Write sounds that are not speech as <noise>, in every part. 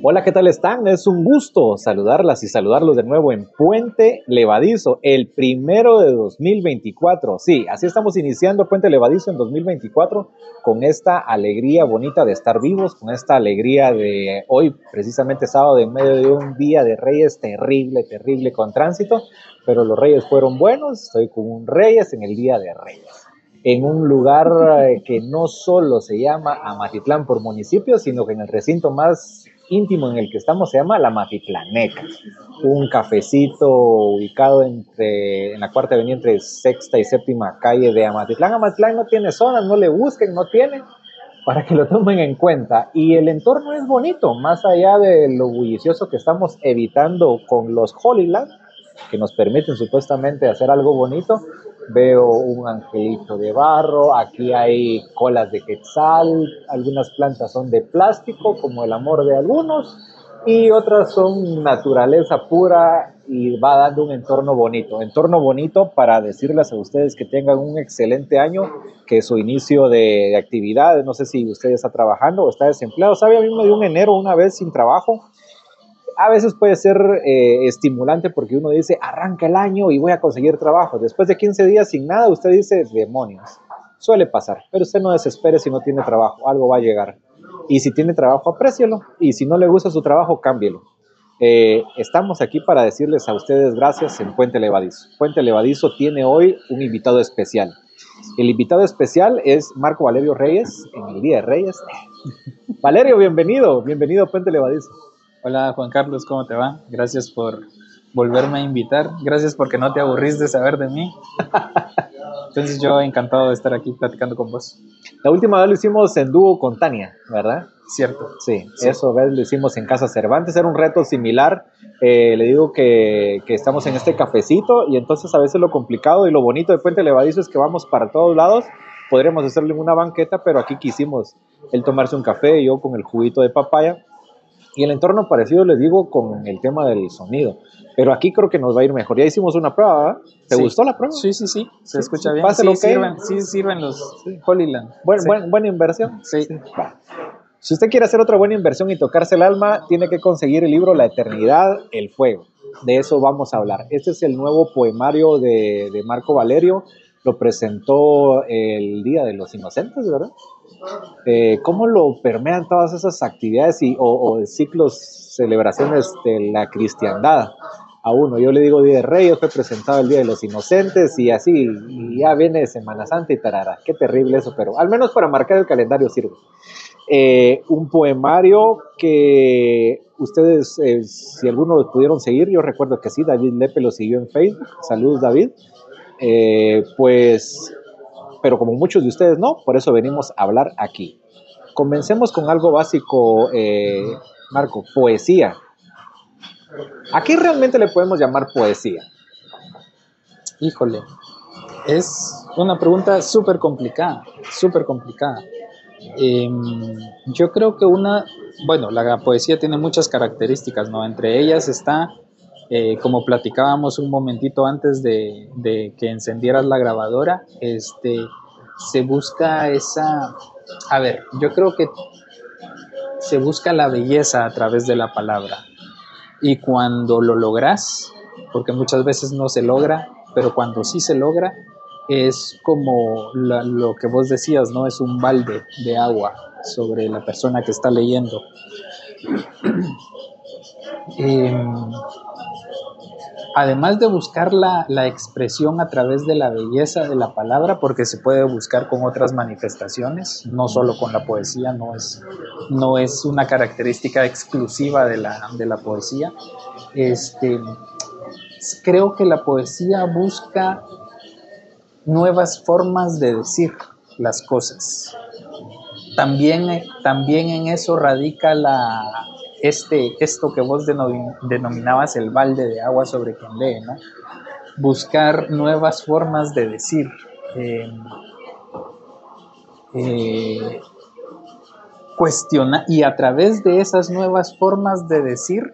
Hola, ¿qué tal están? Es un gusto saludarlas y saludarlos de nuevo en Puente Levadizo, el primero de 2024. Sí, así estamos iniciando Puente Levadizo en 2024 con esta alegría bonita de estar vivos, con esta alegría de hoy, precisamente sábado, en medio de un día de Reyes terrible, terrible con tránsito, pero los Reyes fueron buenos, estoy con Reyes en el día de Reyes en un lugar eh, que no solo se llama Amatitlán por municipio, sino que en el recinto más íntimo en el que estamos se llama La Matitlaneca, un cafecito ubicado entre, en la cuarta avenida entre sexta y séptima calle de Amatitlán. Amatitlán no tiene zonas, no le busquen, no tiene, para que lo tomen en cuenta. Y el entorno es bonito, más allá de lo bullicioso que estamos evitando con los Holyland, que nos permiten supuestamente hacer algo bonito, veo un angelito de barro, aquí hay colas de quetzal, algunas plantas son de plástico, como el amor de algunos, y otras son naturaleza pura y va dando un entorno bonito. Entorno bonito para decirles a ustedes que tengan un excelente año, que su inicio de, actividad, no sé si usted está trabajando o está desempleado, sabe, a mí me dio un enero una vez sin trabajo a veces puede ser eh, estimulante porque uno dice, arranca el año y voy a conseguir trabajo. Después de 15 días sin nada, usted dice, demonios. Suele pasar, pero usted no desespere si no tiene trabajo, algo va a llegar. Y si tiene trabajo, aprécielo. Y si no le gusta su trabajo, cámbielo. Eh, estamos aquí para decirles a ustedes gracias en Puente Levadizo. Puente Levadizo tiene hoy un invitado especial. El invitado especial es Marco Valerio Reyes, en el Día de Reyes. <laughs> Valerio, bienvenido, bienvenido a Puente Levadizo. Hola Juan Carlos, ¿cómo te va? Gracias por volverme a invitar. Gracias porque no te aburrís de saber de mí. Entonces yo encantado de estar aquí platicando con vos. La última vez lo hicimos en dúo con Tania, ¿verdad? Cierto. Sí, eso vez lo hicimos en Casa Cervantes, era un reto similar. Eh, le digo que, que, estamos en este cafecito y entonces a veces lo complicado y lo bonito de Puente Levadizo es que vamos para todos lados. Podríamos hacerlo en una banqueta, pero aquí quisimos él tomarse un café y yo con el juguito de papaya y el entorno parecido, les digo, con el tema del sonido. Pero aquí creo que nos va a ir mejor. Ya hicimos una prueba, ¿verdad? ¿Te gustó la prueba? Sí, sí, sí. Se escucha bien. Sí, sirven, sí sirven los Holyland. buena inversión. Sí. Si usted quiere hacer otra buena inversión y tocarse el alma, tiene que conseguir el libro La Eternidad, el Fuego. De eso vamos a hablar. Este es el nuevo poemario de, de Marco Valerio. Lo presentó el Día de los Inocentes, ¿verdad? Eh, cómo lo permean todas esas actividades y, o, ciclos, celebraciones de la cristiandad a uno. Yo le digo Día de Reyes, fue presentado el Día de los Inocentes y así, y ya viene Semana Santa y tarara. Qué terrible eso, pero al menos para marcar el calendario sirve. Eh, un poemario que ustedes, eh, si alguno pudieron seguir, yo recuerdo que sí, David Lepe lo siguió en Facebook. Saludos, David. pues pero como muchos de ustedes no, por eso venimos a hablar aquí. Comencemos con algo básico, eh, Marco, poesía. ¿A qué realmente le podemos llamar poesía? Híjole, es una pregunta súper complicada, súper complicada. Em, yo creo que una, bueno, la poesía tiene muchas características, ¿no? Entre ellas está eh, como platicábamos un momentito antes de, que encendieras la grabadora, este, se busca esa, a ver, yo creo que se busca la belleza a través de la palabra. Y cuando lo logras, porque muchas veces no se logra, pero cuando sí se logra, es como lo que vos decías, ¿no? Es un balde de agua sobre la persona que está leyendo. <clears throat> Em, además de buscar la, expresión a través de la belleza de la palabra, porque se puede buscar con otras manifestaciones, no solo con la poesía, no es, no es una característica exclusiva de la, de la poesía. Este, creo que la poesía busca nuevas formas de decir las cosas. También, también en eso radica la, este, esto que vos denominabas el balde de agua sobre quien lee, ¿no? Buscar nuevas formas de decir. Em, eh, cuestionar y a través de esas nuevas formas de decir,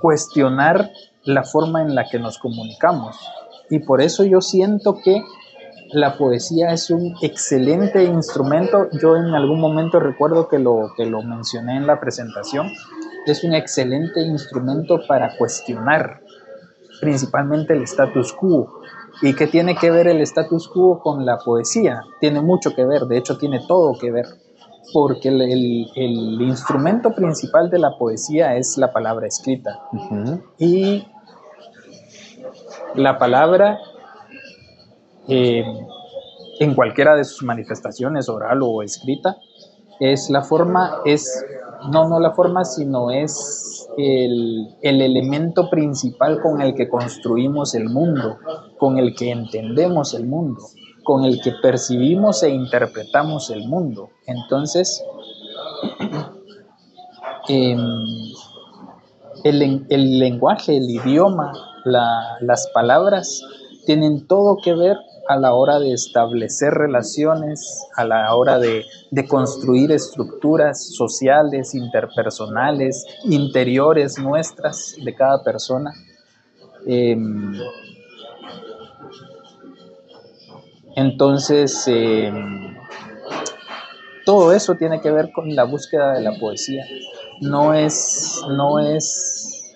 cuestionar la forma en la que nos comunicamos. Y por eso yo siento que la poesía es un excelente instrumento. Yo en algún momento recuerdo que lo, que lo mencioné en la presentación, es un excelente instrumento para cuestionar principalmente el status quo. ¿Y qué tiene que ver el status quo con la poesía? Tiene mucho que ver, de hecho tiene todo que ver, porque el, el, instrumento principal de la poesía es la palabra escrita. Y la palabra eh, en cualquiera de sus manifestaciones, oral o escrita, es la forma, es, no, no la forma, sino es el, el, elemento principal con el que construimos el mundo, con el que entendemos el mundo, con el que percibimos e interpretamos el mundo. Entonces, <clears throat> em, el, el, lenguaje, el idioma, las palabras tienen todo que ver a la hora de establecer relaciones, a la hora de, construir estructuras sociales, interpersonales, interiores nuestras de cada persona. Em, entonces, em, todo eso tiene que ver con la búsqueda de la poesía. No es, no es,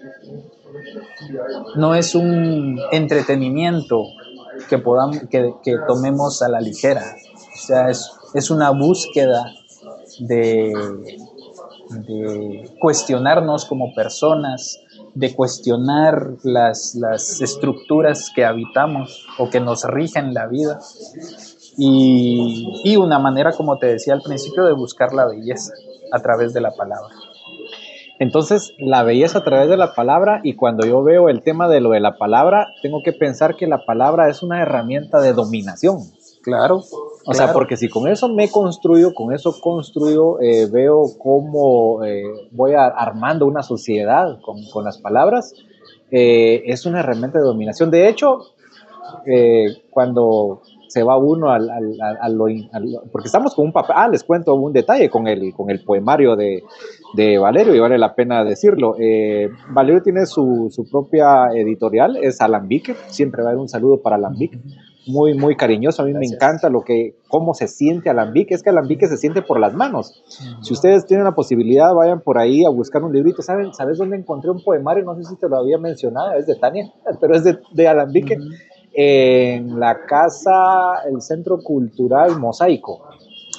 no es un entretenimiento que, podamos, que, tomemos a la ligera. O sea, es, una búsqueda de, de, cuestionarnos como personas, de cuestionar las, las, estructuras que habitamos o que nos rigen la vida. Y, y una manera, como te decía al principio, de buscar la belleza a través de la palabra. Entonces, la belleza a través de la palabra y cuando yo veo el tema de lo de la palabra, tengo que pensar que la palabra es una herramienta de dominación. Claro. O sea, porque si con eso me construyo, con eso construyo, eh, veo cómo eh, voy armando una sociedad con, las palabras, eh, es una herramienta de dominación. De hecho, cuando se va uno al, al, lo, porque estamos con un papel, ah, les cuento un detalle con el, con el poemario de, de Valerio y vale la pena decirlo. Eh, Valerio tiene su, su, propia editorial, es Alambique, siempre va a haber un saludo para Alambique, muy, muy cariñoso, a mí me encanta lo que, cómo se siente Alambique, es que Alambique se siente por las manos. Si ustedes tienen la posibilidad, vayan por ahí a buscar un librito, ¿saben? ¿sabes dónde encontré un poemario? No sé si te lo había mencionado, es de Tania, <laughs> pero es de, de Alambique en la casa, el Centro Cultural Mosaico.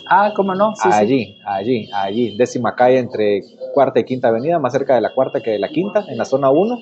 Ah, ¿cómo no? allí, allí, allí, décima calle entre cuarta y quinta avenida, más cerca de la cuarta que de la quinta, en la zona 1.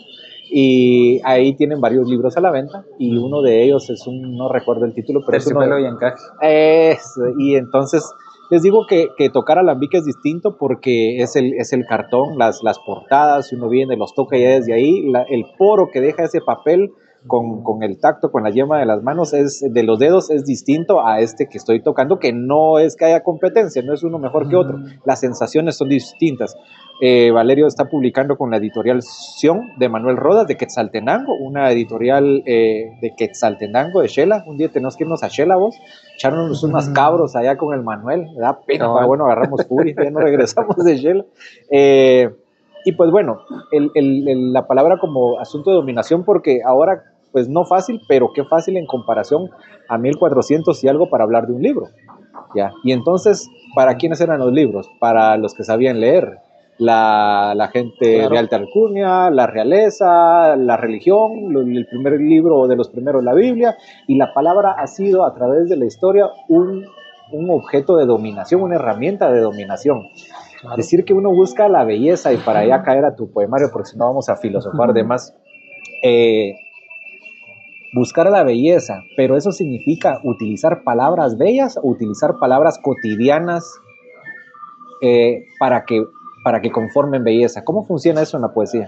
Y ahí tienen varios libros a la venta y uno de ellos es un, no recuerdo el título, pero es uno y encaje. Es, y entonces les digo que, que tocar alambique es distinto porque es el, es el cartón, las, las portadas, si uno viene, los toca ya desde ahí, el poro que deja ese papel con, con, el tacto, con la yema de las manos, es, de los dedos, es distinto a este que estoy tocando, que no es que haya competencia, no es uno mejor que otro, las sensaciones son distintas. Eh, Valerio está publicando con la editorial Sion de Manuel Rodas de Quetzaltenango, una editorial eh, de Quetzaltenango de Shela. Un día tenemos que irnos a Shela, vos, echarnos unos cabros allá con el Manuel, da pena, bueno, agarramos Puri, ya no regresamos de Shela. Eh, y pues bueno, la palabra como asunto de dominación, porque ahora, pues no fácil, pero qué fácil en comparación a 1400 y algo para hablar de un libro. ¿ya? Y entonces, ¿para quiénes eran los libros? Para los que sabían leer. La, gente de alta alcurnia, la realeza, la religión, el primer libro de los primeros, la Biblia, y la palabra ha sido a través de la historia un, un objeto de dominación, una herramienta de dominación. Decir que uno busca la belleza y para allá caer a tu poemario, porque si no vamos a filosofar de más. Eh, buscar la belleza, pero eso significa utilizar palabras bellas o utilizar palabras cotidianas eh, para, que, para que conformen belleza. ¿Cómo funciona eso en la poesía?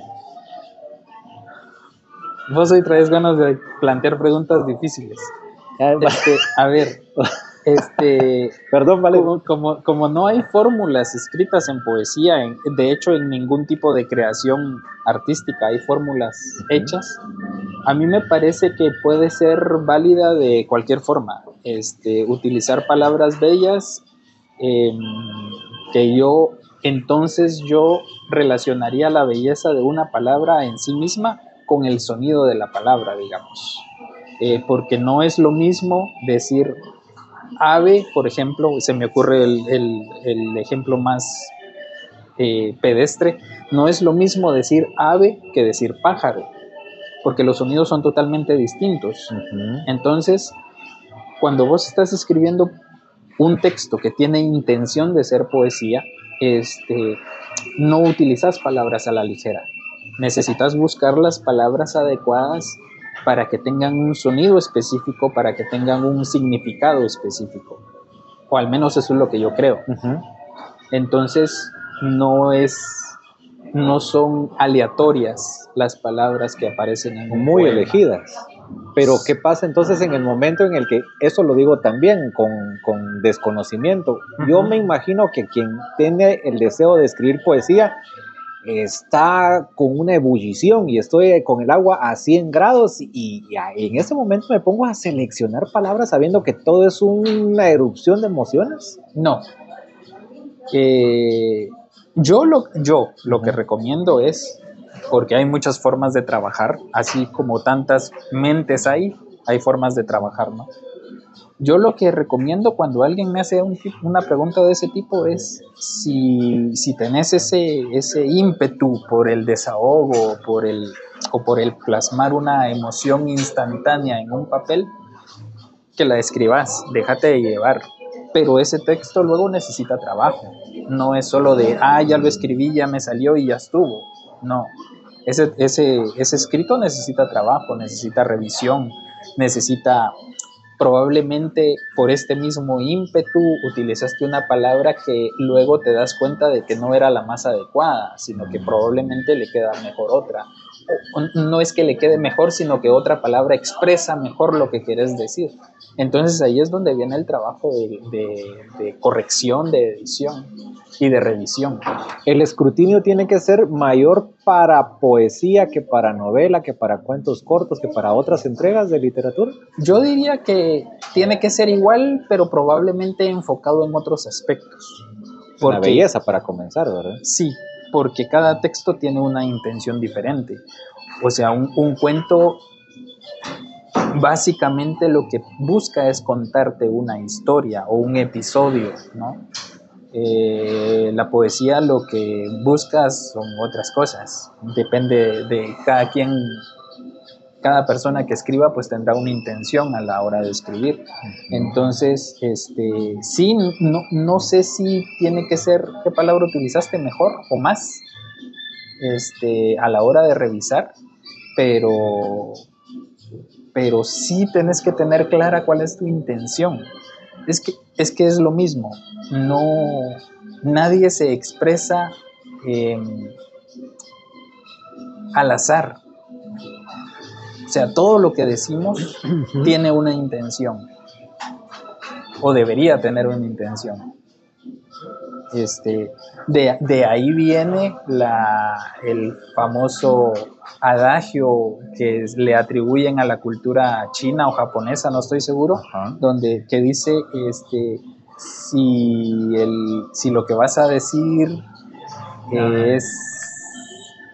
Vos hoy traes ganas de plantear preguntas difíciles. Este, a ver, <laughs> este, <laughs> Perdón, vale. Como, como, no hay fórmulas escritas en poesía, de hecho en ningún tipo de creación artística hay fórmulas hechas, a mí me parece que puede ser válida de cualquier forma. Este, utilizar palabras bellas em, que yo, entonces yo relacionaría la belleza de una palabra en sí misma con el sonido de la palabra, digamos. Eh, porque no es lo mismo decir ave, por ejemplo, se me ocurre el, ejemplo más eh, pedestre, no es lo mismo decir ave que decir pájaro, porque los sonidos son totalmente distintos. Entonces, cuando vos estás escribiendo un texto que tiene intención de ser poesía, este, no utilizas palabras a la ligera. Necesitas buscar las palabras adecuadas para que tengan un sonido específico, para que tengan un significado específico. O al menos eso es lo que yo creo. Entonces, no es no son aleatorias las palabras que aparecen en un muy elegidas. Pero ¿qué pasa entonces en el momento en el que, eso lo digo también con, con desconocimiento, yo me imagino que quien tiene el deseo de escribir poesía está con una ebullición y estoy con el agua a 100 grados y, en ese momento me pongo a seleccionar palabras sabiendo que todo es una erupción de emociones. No. Eh, yo lo, yo lo que recomiendo es, porque hay muchas formas de trabajar, así como tantas mentes hay, hay formas de trabajar, ¿no? Yo lo que recomiendo cuando alguien me hace una pregunta de ese tipo es si, si tenés ese, ese ímpetu por el desahogo por el, o por el plasmar una emoción instantánea en un papel, que la escribas, déjate de llevar. Pero ese texto luego necesita trabajo. No es solo de, ah, ya lo escribí, ya me salió y ya estuvo. No. Ese, ese, ese escrito necesita trabajo, necesita revisión, necesita probablemente por este mismo ímpetu utilizaste una palabra que luego te das cuenta de que no era la más adecuada, sino que probablemente le queda mejor otra. No es que le quede mejor, sino que otra palabra expresa mejor lo que quieres decir. Entonces ahí es donde viene el trabajo de, corrección, de edición y de revisión. El escrutinio tiene que ser mayor para poesía que para novela, que para cuentos cortos, que para otras entregas de literatura. Yo diría que tiene que ser igual, pero probablemente enfocado en otros aspectos. Una belleza para comenzar, ¿verdad? Sí, porque cada texto tiene una intención diferente. O sea, un, cuento básicamente lo que busca es contarte una historia o un episodio, ¿no? Eh, la poesía lo que busca son otras cosas, depende de cada quien, cada persona que escriba pues tendrá una intención a la hora de escribir. Entonces, este, sí, no, no sé si tiene que ser, ¿qué palabra utilizaste mejor o más? Este, a la hora de revisar, pero pero sí tenés que tener clara cuál es tu intención. Es que es, que es lo mismo, no, nadie se expresa em, al azar. O sea, todo lo que decimos tiene una intención, o debería tener una intención. Este, de, ahí viene la, el famoso adagio que le atribuyen a la cultura china o japonesa, no estoy seguro, donde que dice este si el si lo que vas a decir es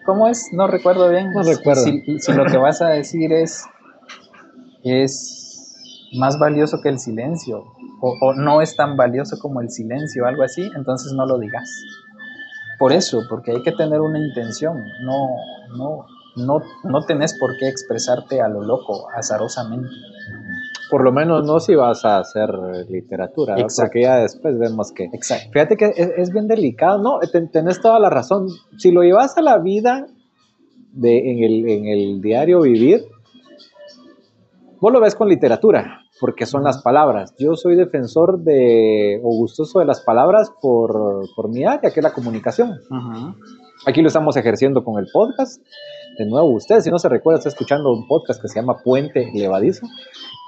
¿cómo es? No recuerdo bien. No recuerdo. Si, si, lo que vas a decir es es más valioso que el silencio o, no es tan valioso como el silencio, algo así, entonces no lo digas. Por eso, porque hay que tener una intención, no, no, no, no tenés por qué expresarte a lo loco, azarosamente. Por lo menos no si vas a hacer literatura, porque ya después vemos que... Exacto. Fíjate que es, bien delicado, ¿no? tenés toda la razón. Si lo llevas a la vida de, en, el, en el diario vivir, vos lo ves con literatura porque son las palabras. Yo soy defensor de, o gustoso de las palabras por, por mi área, que es la comunicación. Aquí lo estamos ejerciendo con el podcast. De nuevo, usted, si no se recuerda, está escuchando un podcast que se llama Puente Levadizo.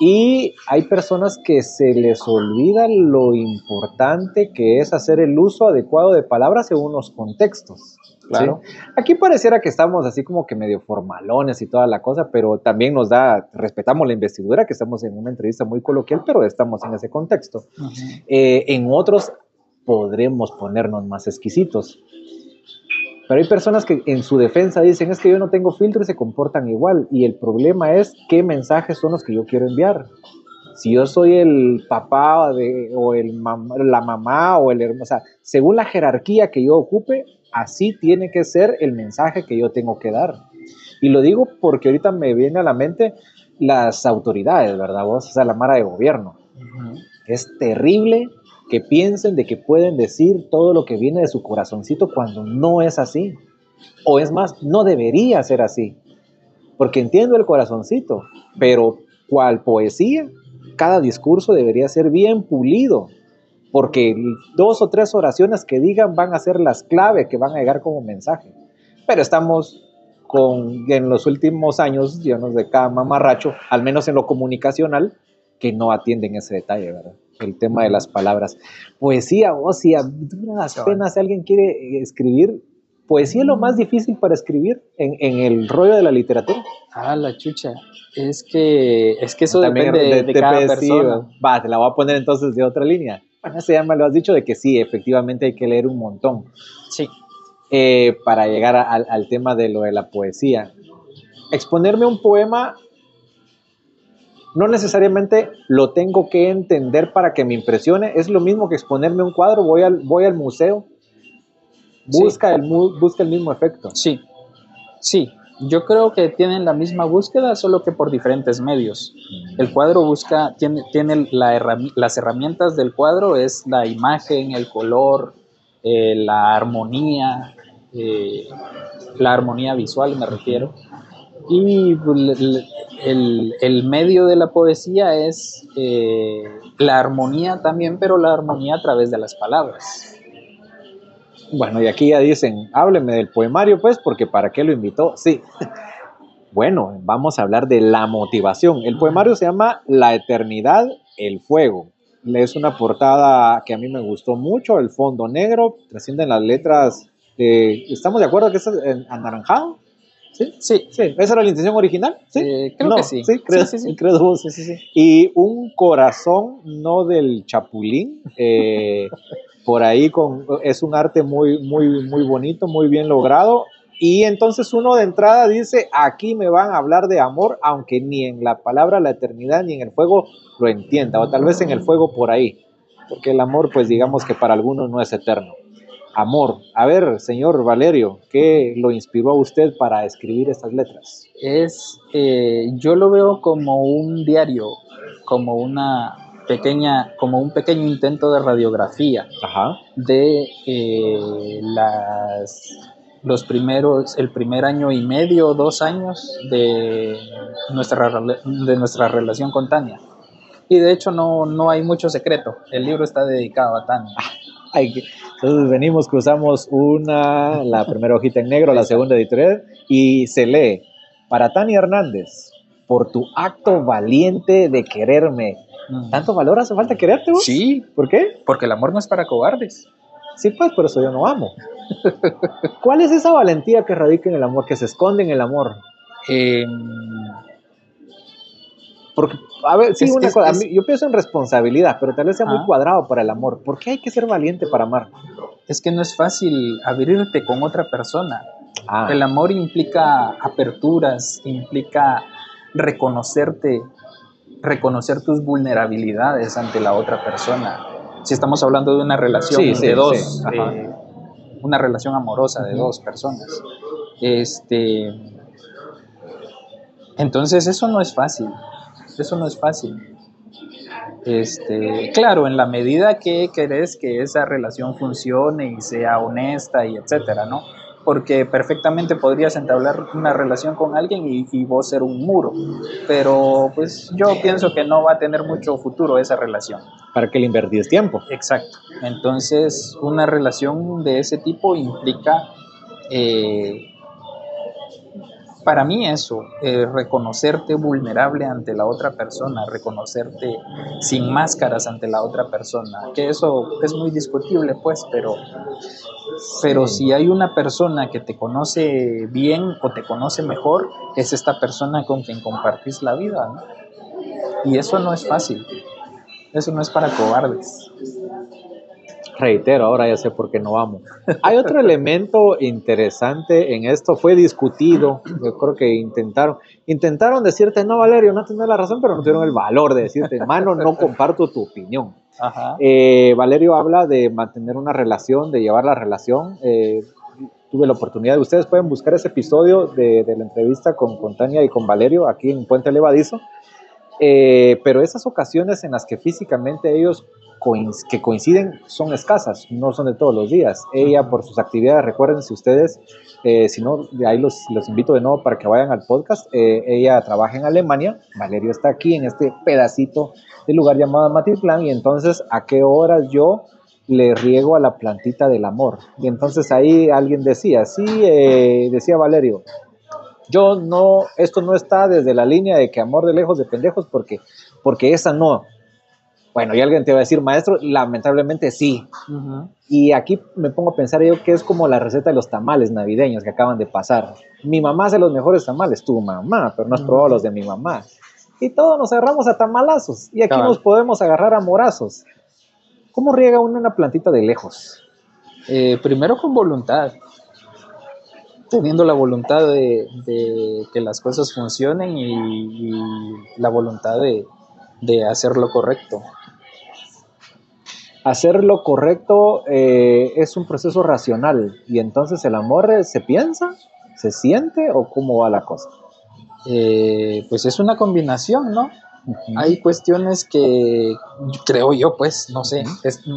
Y hay personas que se les olvida lo importante que es hacer el uso adecuado de palabras según los contextos. Claro. Aquí pareciera que estamos así como que medio formalones y toda la cosa, pero también nos da, respetamos la investidura, que estamos en una entrevista muy coloquial, pero estamos en ese contexto. Eh, en otros podremos ponernos más exquisitos. Pero hay personas que en su defensa dicen, es que yo no tengo filtro y se comportan igual. Y el problema es qué mensajes son los que yo quiero enviar. Si yo soy el papá de, o el la mamá o el hermano, o sea, según la jerarquía que yo ocupe, así tiene que ser el mensaje que yo tengo que dar. Y lo digo porque ahorita me viene a la mente las autoridades, ¿verdad vos? O sea, la mara de gobierno. Es terrible que piensen de que pueden decir todo lo que viene de su corazoncito cuando no es así. O es más, no debería ser así. Porque entiendo el corazoncito, pero cual poesía, cada discurso debería ser bien pulido. Porque dos o tres oraciones que digan van a ser las claves que van a llegar como mensaje. Pero estamos con, en los últimos años llenos de cada mamarracho, al menos en lo comunicacional, que no atienden ese detalle, ¿verdad? El tema de las palabras. Poesía, o oh, si a duras penas alguien quiere escribir, poesía es lo más difícil para escribir en, en, el rollo de la literatura. Ah, la chucha. Es que, es que eso depende de, cada persona. Va, te la voy a poner entonces de otra línea. Bueno, se llama, lo has dicho de que sí, efectivamente hay que leer un montón. Sí. Eh, para llegar al tema de lo de la poesía. Exponerme un poema no necesariamente lo tengo que entender para que me impresione. Es lo mismo que exponerme un cuadro. Voy al, voy al museo, busca, el, busca el mismo efecto. Sí, sí. Yo creo que tienen la misma búsqueda, solo que por diferentes medios. El cuadro busca, tiene, tiene las herramientas del cuadro, es la imagen, el color, eh, la armonía, eh, la armonía visual me refiero. Y el, medio de la poesía es eh, la armonía también, pero la armonía a través de las palabras. Bueno, y aquí ya dicen, hábleme del poemario, pues, porque ¿para qué lo invitó? Sí. <laughs> Bueno, vamos a hablar de la motivación. El poemario se llama La Eternidad, el Fuego. Es una portada que a mí me gustó mucho, el fondo negro, trascienden las letras ¿Estamos de acuerdo que es anaranjado? ¿Sí? Sí. sí. ¿Esa era la intención original? Sí. Eh, creo que sí. Sí, creo, sí, sí, <laughs> creo sí, sí, Y un corazón, no del chapulín, eh, <laughs> por ahí con, es un arte muy, muy, muy bonito, muy bien logrado. Y entonces uno de entrada dice, aquí me van a hablar de amor, aunque ni en la palabra la eternidad ni en el fuego lo entienda, o tal vez en el fuego por ahí, porque el amor pues digamos que para algunos no es eterno amor. A ver, señor Valerio, ¿qué lo inspiró a usted para escribir estas letras? Es, eh, yo lo veo como un diario, como una pequeña, como un pequeño intento de radiografía de eh, las los primeros, el primer año y medio, dos años de nuestra, de nuestra relación con Tania. Y de hecho no, no hay mucho secreto, el libro está dedicado a Tania. Entonces venimos, cruzamos una, la primera hojita en negro, la segunda editorial, y se lee, para Tania Hernández, por tu acto valiente de quererme. Mm. ¿Tanto valor hace falta quererte vos? Sí. ¿Por qué? Porque el amor no es para cobardes. Sí, pues, por eso yo no amo. ¿Cuál es esa valentía que radica en el amor, que se esconde en el amor? Eh, porque, a ver, sí, una cosa, yo pienso en responsabilidad, pero tal vez sea muy cuadrado para el amor. ¿Por qué hay que ser valiente para amar? Es que no es fácil abrirte con otra persona. Ah. El amor implica aperturas, implica reconocerte, reconocer tus vulnerabilidades ante la otra persona. Si estamos hablando de una relación de dos, eh, una relación amorosa de dos personas. Este, entonces eso no es fácil. Eso no es fácil. Este, claro, en la medida que querés que esa relación funcione y sea honesta y etcétera, ¿no? Porque perfectamente podrías entablar una relación con alguien y, vos ser un muro, pero pues yo pienso que no va a tener mucho futuro esa relación. ¿Para que le invertís tiempo? Exacto. Entonces, una relación de ese tipo implica eh, para mí eso, eh, reconocerte vulnerable ante la otra persona, reconocerte sin máscaras ante la otra persona, que eso es muy discutible pues, pero, pero si hay una persona que te conoce bien o te conoce mejor, es esta persona con quien compartís la vida, ¿no? Y eso no es fácil, eso no es para cobardes reitero, ahora ya sé por qué no amo. Hay otro elemento interesante en esto, fue discutido, yo creo que intentaron, intentaron decirte, no Valerio, no tienes la razón, pero no tuvieron el valor de decirte, hermano, no comparto tu opinión. Eh, Valerio habla de mantener una relación, de llevar la relación. Eh, tuve la oportunidad, ustedes pueden buscar ese episodio de, de la entrevista con, con, Tania y con Valerio aquí en Puente Levadizo, eh, pero esas ocasiones en las que físicamente ellos que coinciden son escasas, no son de todos los días. Ella por sus actividades, recuerden si ustedes, eh, si no, ahí los, los, invito de nuevo para que vayan al podcast, eh, ella trabaja en Alemania, Valerio está aquí en este pedacito de lugar llamado Matitlán y entonces a qué horas yo le riego a la plantita del amor. Y entonces ahí alguien decía, sí, eh, decía Valerio, yo no, esto no está desde la línea de que amor de lejos de pendejos porque, porque esa no, bueno, y alguien te va a decir, maestro, lamentablemente sí. Y aquí me pongo a pensar yo que es como la receta de los tamales navideños que acaban de pasar. Mi mamá hace los mejores tamales, tu mamá, pero no has probado los de mi mamá. Y todos nos agarramos a tamalazos y aquí nos podemos agarrar a morazos. ¿Cómo riega uno una plantita de lejos? Eh, primero con voluntad, teniendo la voluntad de, que las cosas funcionen y, la voluntad de, de hacer lo correcto hacer lo correcto eh, es un proceso racional. Y entonces el amor eh, se piensa, se siente o cómo va la cosa? Eh, pues es una combinación, ¿no? Hay cuestiones que creo yo, pues, no sé,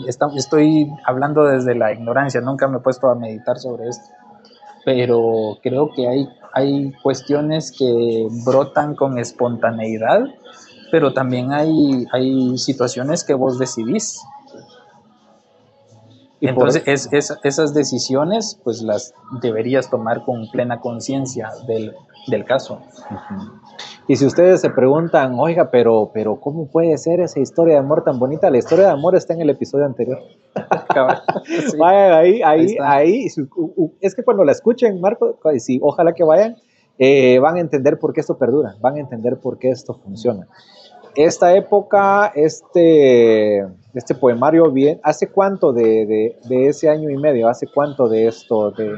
estoy hablando desde la ignorancia, nunca me he puesto a meditar sobre esto, pero creo que hay, hay cuestiones que brotan con espontaneidad, pero también hay, hay situaciones que vos decidís entonces, es, esas decisiones, pues las deberías tomar con plena conciencia del, caso. Y si ustedes se preguntan, oiga, pero, pero ¿cómo puede ser esa historia de amor tan bonita? La historia de amor está en el episodio anterior. <laughs> <laughs> ahí, ahí, ahí, Es que cuando la escuchen, Marco, sí, ojalá que vayan, eh, van a entender por qué esto perdura, van a entender por qué esto funciona. Esta época, este este poemario bien, ¿hace cuánto de, ese año y medio? ¿Hace cuánto de esto? De,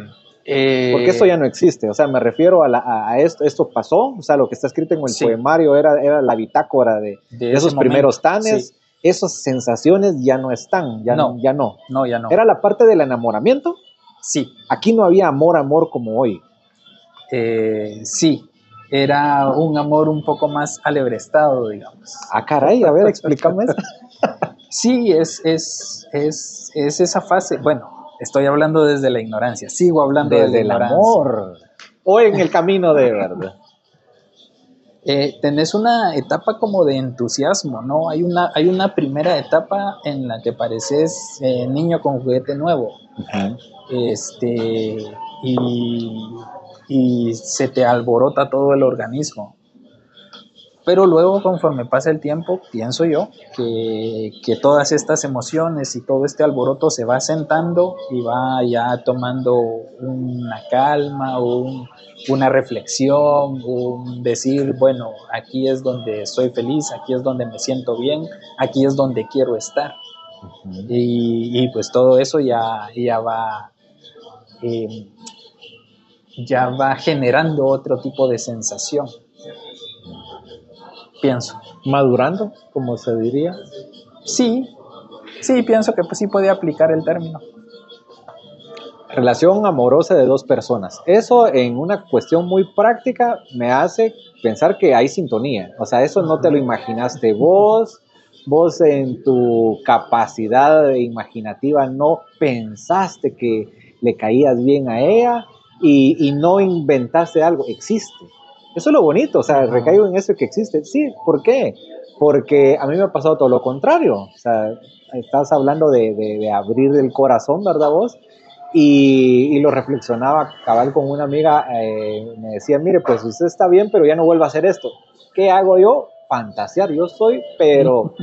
eh, porque esto ya no existe, o sea, me refiero a, esto, esto pasó, o sea, lo que está escrito en el poemario era, era la bitácora de, esos primeros tanes, esas sensaciones ya no están, ya no, ya no. No, ya no. Era la parte del enamoramiento. Sí. Aquí no había amor, amor como hoy. Eh, sí, era un amor un poco más alebrestado, digamos. Ah, caray, a ver, explícame eso. <laughs> Sí, es, es, es, es esa fase. Bueno, estoy hablando desde la ignorancia. Sigo hablando desde, el amor. O en el camino de verdad. Eh, tenés una etapa como de entusiasmo, ¿no? Hay una, hay una primera etapa en la que pareces eh, niño con juguete nuevo. Este, y, y se te alborota todo el organismo. Pero luego, conforme pasa el tiempo, pienso yo que, todas estas emociones y todo este alboroto se va sentando y va ya tomando una calma, un, una reflexión, un decir, bueno, aquí es donde soy feliz, aquí es donde me siento bien, aquí es donde quiero estar. y, pues todo eso ya, ya va... Eh, ya va generando otro tipo de sensación pienso. ¿Madurando, como se diría? Sí, sí, pienso que pues, sí puede aplicar el término. Relación amorosa de dos personas. Eso en una cuestión muy práctica me hace pensar que hay sintonía. O sea, eso no te lo imaginaste vos, vos en tu capacidad imaginativa no pensaste que le caías bien a ella y, y no inventaste algo, existe. Eso es lo bonito, o sea, recaigo en eso que existe. Sí, ¿por qué? Porque a mí me ha pasado todo lo contrario. O sea, estás hablando de, abrir el corazón, ¿verdad vos? Y, lo reflexionaba cabal con una amiga, eh, me decía, mire, pues usted está bien, pero ya no vuelva a hacer esto. ¿Qué hago yo? Fantasear, yo soy, pero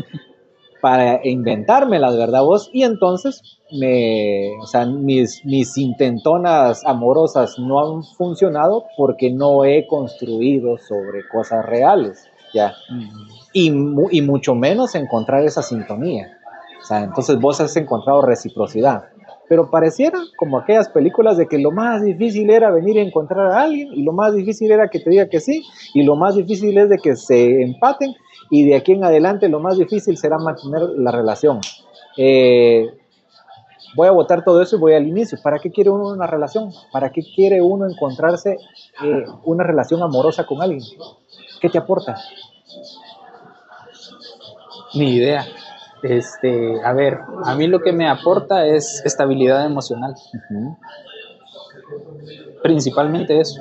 para inventarme las verdad vos. Y entonces, me, o sea, mis, mis intentonas amorosas no han funcionado porque no he construido sobre cosas reales, ¿ya? y, y, mucho menos encontrar esa sintonía. O sea, entonces vos has encontrado reciprocidad. Pero pareciera como aquellas películas de que lo más difícil era venir a encontrar a alguien y lo más difícil era que te diga que sí y lo más difícil es de que se empaten y de aquí en adelante lo más difícil será mantener la relación. Eh, voy a votar todo eso y voy al inicio. ¿Para qué quiere uno una relación? ¿Para qué quiere uno encontrarse eh, una relación amorosa con alguien? ¿Qué te aporta? Ni idea. Este, a ver, a mí lo que me aporta es estabilidad emocional. Principalmente eso.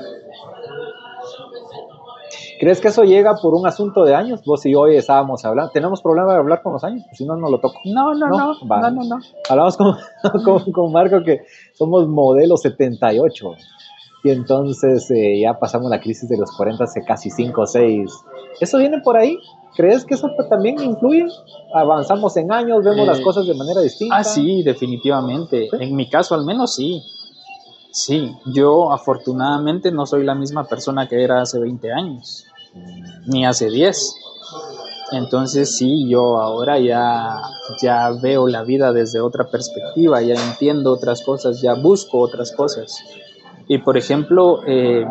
¿Crees que eso llega por un asunto de años? Vos y yo hoy estábamos hablando. ¿Tenemos problema de hablar con los años? Pues si no, no lo toco. No, no, no. No, no, no. Hablamos <laughs> con, con, Marco que somos modelo 78. Y entonces eh, ya pasamos la crisis de los 40 hace casi 5 o 6. ¿Eso viene por ahí? ¿Crees que eso también influye? Avanzamos en años, vemos las eh, cosas de manera distinta. Ah, sí, definitivamente. En mi caso, al menos sí. Sí, yo afortunadamente no soy la misma persona que era hace 20 años ni hace 10. Entonces sí, yo ahora ya, ya veo la vida desde otra perspectiva, ya entiendo otras cosas, ya busco otras cosas. Y por ejemplo, eh,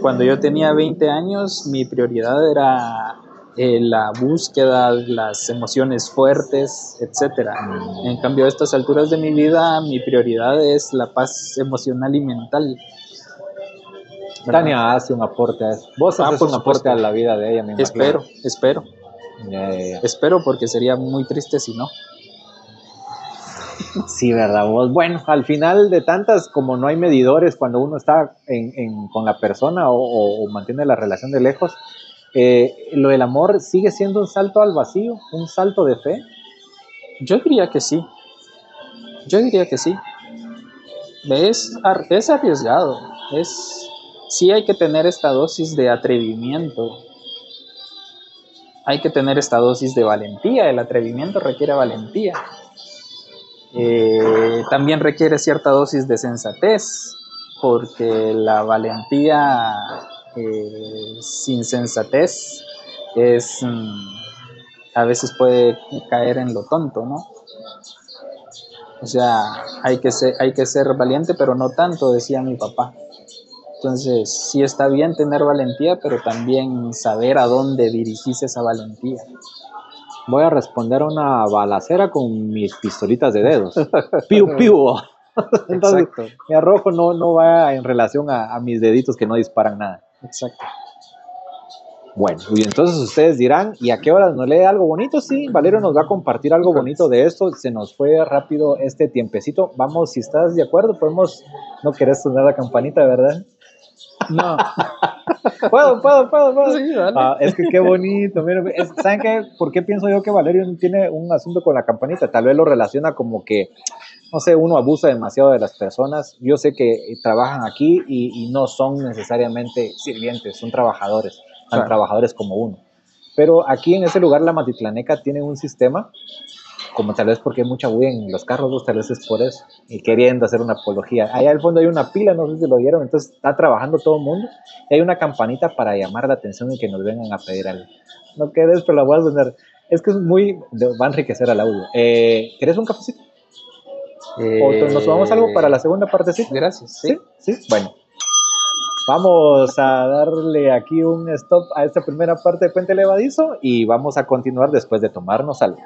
cuando yo tenía 20 años, mi prioridad era eh, la búsqueda, las emociones fuertes, etc. En cambio, a estas alturas de mi vida, mi prioridad es la paz emocional y mental. Tania hace un aporte a eso. Vos ah, haces un aporte a la vida de ella, me Espero, espero. Espero porque sería muy triste si no. Sí, verdad. Vos, bueno, al final de tantas, como no hay medidores cuando uno está con la persona o, mantiene la relación de lejos, eh, lo del amor sigue siendo un salto al vacío, un salto de fe. Yo diría que sí. Yo diría que sí. Es, es arriesgado. Es, sí hay que tener esta dosis de atrevimiento. Hay que tener esta dosis de valentía. El atrevimiento requiere valentía. Eh, también requiere cierta dosis de sensatez, porque la valentía eh, sin sensatez es mm, a veces puede caer en lo tonto, ¿no? O sea, hay que ser, hay que ser valiente, pero no tanto, decía mi papá. Entonces, sí está bien tener valentía, pero también saber a dónde dirigirse esa valentía. Voy a responder a una balacera con mis pistolitas de dedos. <laughs> piu, piu. Entonces, mi arrojo no, no va en relación a, mis deditos que no disparan nada. Exacto. Bueno, y entonces ustedes dirán, ¿y a qué hora nos lee algo bonito? Sí, Valerio nos va a compartir algo bonito de esto. Se nos fue rápido este tiempecito. Vamos, si estás de acuerdo, podemos, no querés sonar la campanita, ¿verdad? No. <laughs> puedo, puedo, puedo, puedo. Ah, es que qué bonito. ¿Saben qué? ¿Por qué pienso yo que Valerio tiene un asunto con la campanita? Tal vez lo relaciona como que, no sé, uno abusa demasiado de las personas. Yo sé que trabajan aquí y, no son necesariamente sirvientes, son trabajadores, tan trabajadores como uno. Pero aquí en ese lugar, la Matitlaneca tiene un sistema como tal vez porque hay mucha bulla en los carros, tal vez es por eso, y queriendo hacer una apología. Allá al fondo hay una pila, no sé si lo vieron, entonces está trabajando todo el mundo, y hay una campanita para llamar la atención y que nos vengan a pedir algo. No quedes, pero la voy a poner. Es que es muy, va a enriquecer al audio. Eh, ¿Querés un cafecito? ¿O nos tomamos algo para la segunda parte? Sí, gracias. ¿Sí? ¿Sí? Bueno. Vamos a darle aquí un stop a esta primera parte de Puente Levadizo y vamos a continuar después de tomarnos algo.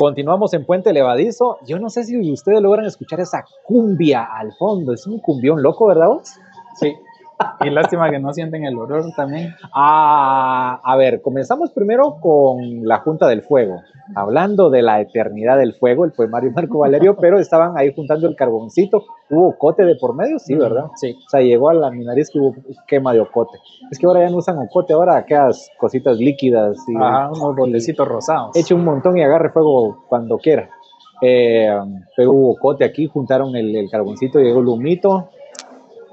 Continuamos en Puente Levadizo. Yo no sé si ustedes logran escuchar esa cumbia al fondo. Es un cumbión loco, ¿verdad vos? Sí. Y lástima que no sienten el olor también. Ah, a ver, comenzamos primero con la Junta del Fuego, hablando de la eternidad del fuego, el poemario Marco Valerio, pero estaban ahí juntando el carboncito. ¿Hubo ocote de por medio? Sí, ¿verdad? Sí. O sea, llegó a la mi nariz que hubo quema de ocote. Es que ahora ya no usan ocote, ahora aquellas cositas líquidas y unos botecitos rosados. Eche un montón y agarre fuego cuando quiera. Eh, pero hubo ocote aquí, juntaron el, el carboncito, llegó el humito.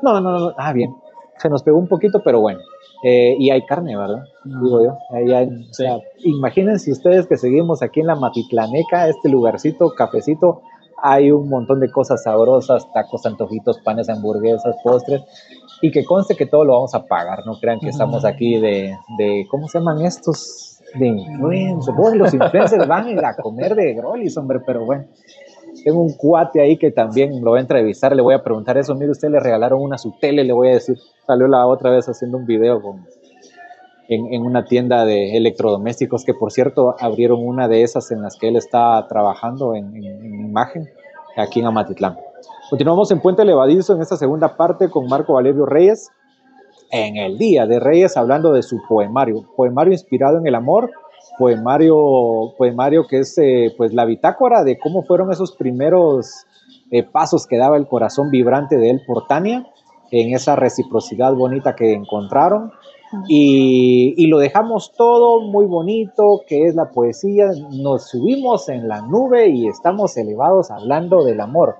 No, no, no, ah, bien se nos pegó un poquito, pero bueno. Eh, y hay carne, ¿verdad? Digo yo. imagínense ustedes que seguimos aquí en la Matitlaneca, este lugarcito, cafecito, hay un montón de cosas sabrosas, tacos, antojitos, panes, hamburguesas, postres, y que conste que todo lo vamos a pagar, no crean que estamos aquí de, de, ¿cómo se llaman estos? De influencers. los influencers van a comer de grolis, hombre, pero bueno. Tengo un cuate ahí que también lo voy a entrevistar, le voy a preguntar eso. Mire, usted le regalaron una su tele, le voy a decir. Salió la otra vez haciendo un video con, en, una tienda de electrodomésticos, que por cierto abrieron una de esas en las que él está trabajando en, imagen, aquí en Amatitlán. Continuamos en Puente Levadizo en esta segunda parte con Marco Valerio Reyes, en el Día de Reyes, hablando de su poemario, poemario inspirado en el amor, poemario, poemario que es eh, pues la bitácora de cómo fueron esos primeros eh, pasos que daba el corazón vibrante de él por Tania, en esa reciprocidad bonita que encontraron y, lo dejamos todo muy bonito, que es la poesía, nos subimos en la nube y estamos elevados hablando del amor.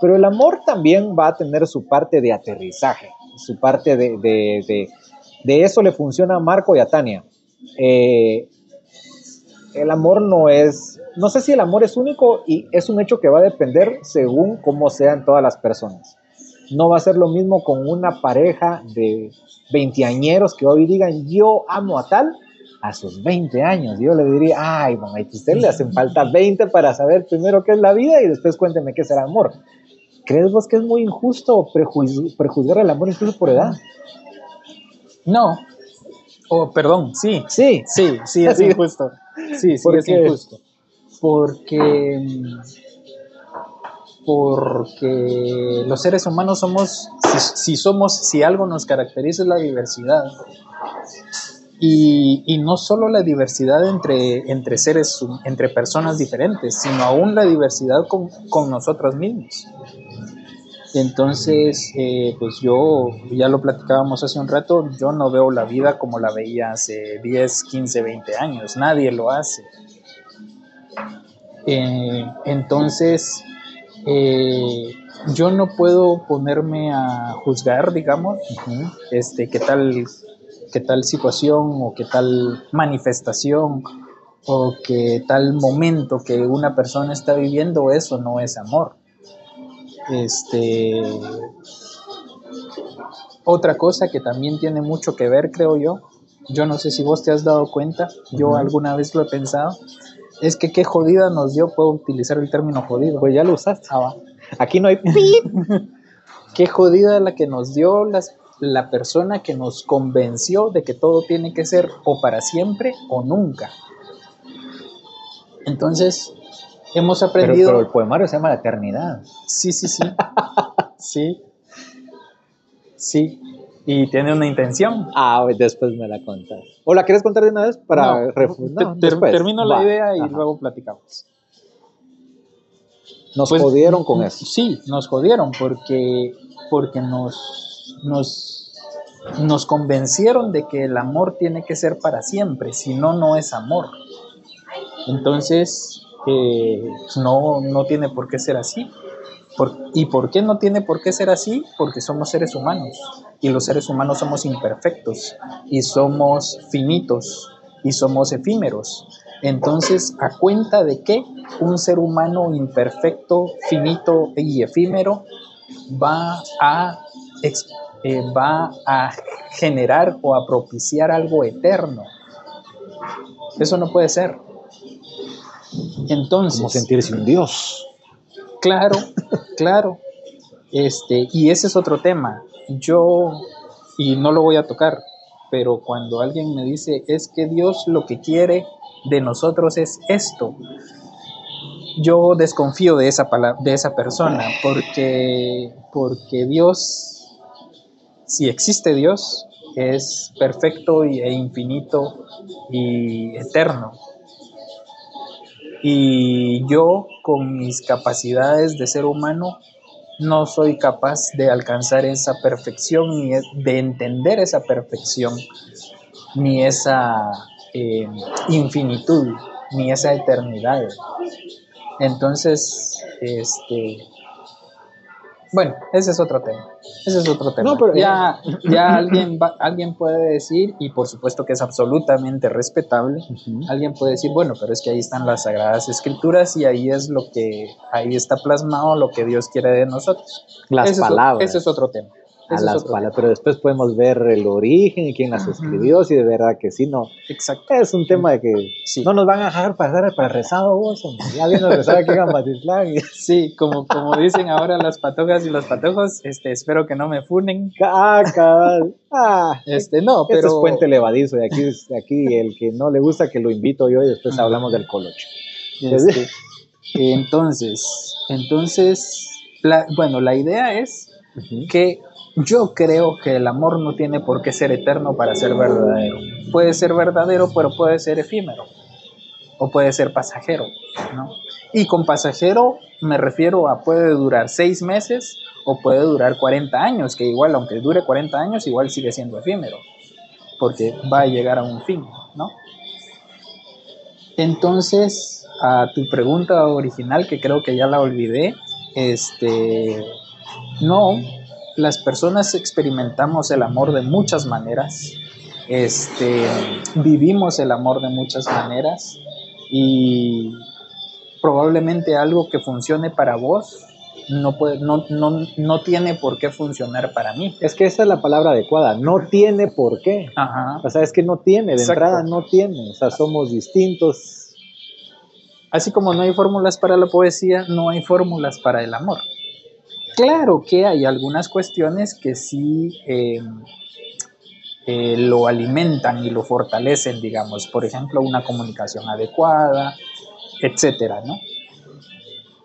Pero el amor también va a tener su parte de aterrizaje, su parte de, de, eso le funciona a Marco y a Tania. Eh, el amor no es, no sé si el amor es único y es un hecho que va a depender según cómo sean todas las personas. No va a ser lo mismo con una pareja de veinteañeros que hoy digan yo amo a tal a sus 20 años. Yo le diría, ay, bueno, a usted le hacen falta 20 para saber primero qué es la vida y después cuénteme qué es el amor. ¿Crees vos que es muy injusto prejuzgar el amor incluso por edad? No. Oh, perdón, sí. Sí. Sí, sí, es <laughs> injusto. Sí, sí, es injusto. Porque porque los seres humanos somos, si, somos, si algo nos caracteriza es la diversidad. Y, no solo la diversidad entre, entre seres, entre personas diferentes, sino aún la diversidad con, con nosotros mismos. Entonces, eh, pues yo, ya lo platicábamos hace un rato, yo no veo la vida como la veía hace 10, 15, 20 años, nadie lo hace. Eh, entonces, eh, yo no puedo ponerme a juzgar, digamos, este, qué tal, qué tal situación o qué tal manifestación o qué tal momento que una persona está viviendo, eso no es amor. Este, otra cosa que también tiene mucho que ver, creo yo, yo no sé si vos te has dado cuenta, yo alguna vez lo he pensado, es que qué jodida nos dio, puedo utilizar el término jodido. Pues ya lo usaste. Ah, Aquí no hay <laughs> qué jodida la que nos dio las, la persona que nos convenció de que todo tiene que ser o para siempre o nunca. Entonces, hemos aprendido. Pero, el poemario se llama La Eternidad. Sí, sí, sí. <laughs> sí. Sí y tiene una intención. Ah, después me la contas. ¿O la quieres contar de una vez para no, termino la idea y luego platicamos. Nos pues, jodieron con eso. Sí, nos jodieron porque, porque nos, nos, nos convencieron de que el amor tiene que ser para siempre, si no, no es amor. Entonces, no, no tiene por qué ser así. ¿Y por qué no tiene por qué ser así? Porque somos seres humanos y los seres humanos somos imperfectos y somos finitos y somos efímeros. Entonces, ¿a cuenta de qué un ser humano imperfecto, finito y efímero va a, eh, va a generar o a propiciar algo eterno? Eso no puede ser. Entonces. Como sentirse un Dios. Claro, claro. Este, y ese es otro tema yo, y no lo voy a tocar, pero cuando alguien me dice, es que Dios lo que quiere de nosotros es esto, yo desconfío de esa, de esa persona, porque, porque Dios, si existe Dios, es perfecto e infinito y eterno. Y yo, con mis capacidades de ser humano, no soy capaz de alcanzar esa perfección, ni de entender esa perfección, ni esa eh, infinitud, ni esa eternidad. Entonces, este, bueno, ese es otro tema. Ese es otro tema. pero ya, <laughs> ya alguien, alguien puede decir, y por supuesto que es absolutamente respetable, alguien puede decir, bueno, pero es que ahí están las sagradas escrituras y ahí es lo que, ahí está plasmado lo que Dios quiere de nosotros. Las palabras. ese es otro tema. A las palabras, pero después podemos ver el origen y quién las Ajá. escribió, si de verdad que sí, no. Exacto. Es un tema de que Sí. no nos van a dejar pasar para rezado vos, hombre. ya viene el rezado aquí en Amatitlán. y- <laughs> Sí, como, como dicen ahora las patojas y los patojos, este, espero que no me funen. Ah, cabal. Ah, Este, no, este pero. es puente levadizo y aquí, aquí el que no le gusta que lo invito yo y después hablamos del colocho. Este, entonces, entonces, la- bueno, la idea es que yo creo que el amor no tiene por qué ser eterno para ser verdadero. Puede ser verdadero, pero puede ser efímero. O puede ser pasajero, ¿no? Y con pasajero me refiero a puede durar seis meses o puede durar 40 años, que igual, aunque dure 40 años, igual sigue siendo efímero, porque va a llegar a un fin, ¿no? Entonces, a tu pregunta original, que creo que ya la olvidé, este, no, las personas experimentamos el amor de muchas maneras, este, vivimos el amor de muchas maneras y probablemente algo que funcione para vos no, puede, no, no, no tiene por qué funcionar para mí. Es que esa es la palabra adecuada, no tiene por qué. Ajá. O sea, es que no tiene, de Exacto. entrada no tiene. O sea, somos distintos. Así como no hay fórmulas para la poesía, no hay fórmulas para el amor. Claro que hay algunas cuestiones que sí eh, eh, lo alimentan y lo fortalecen, digamos, por ejemplo, una comunicación adecuada, etcétera, ¿no?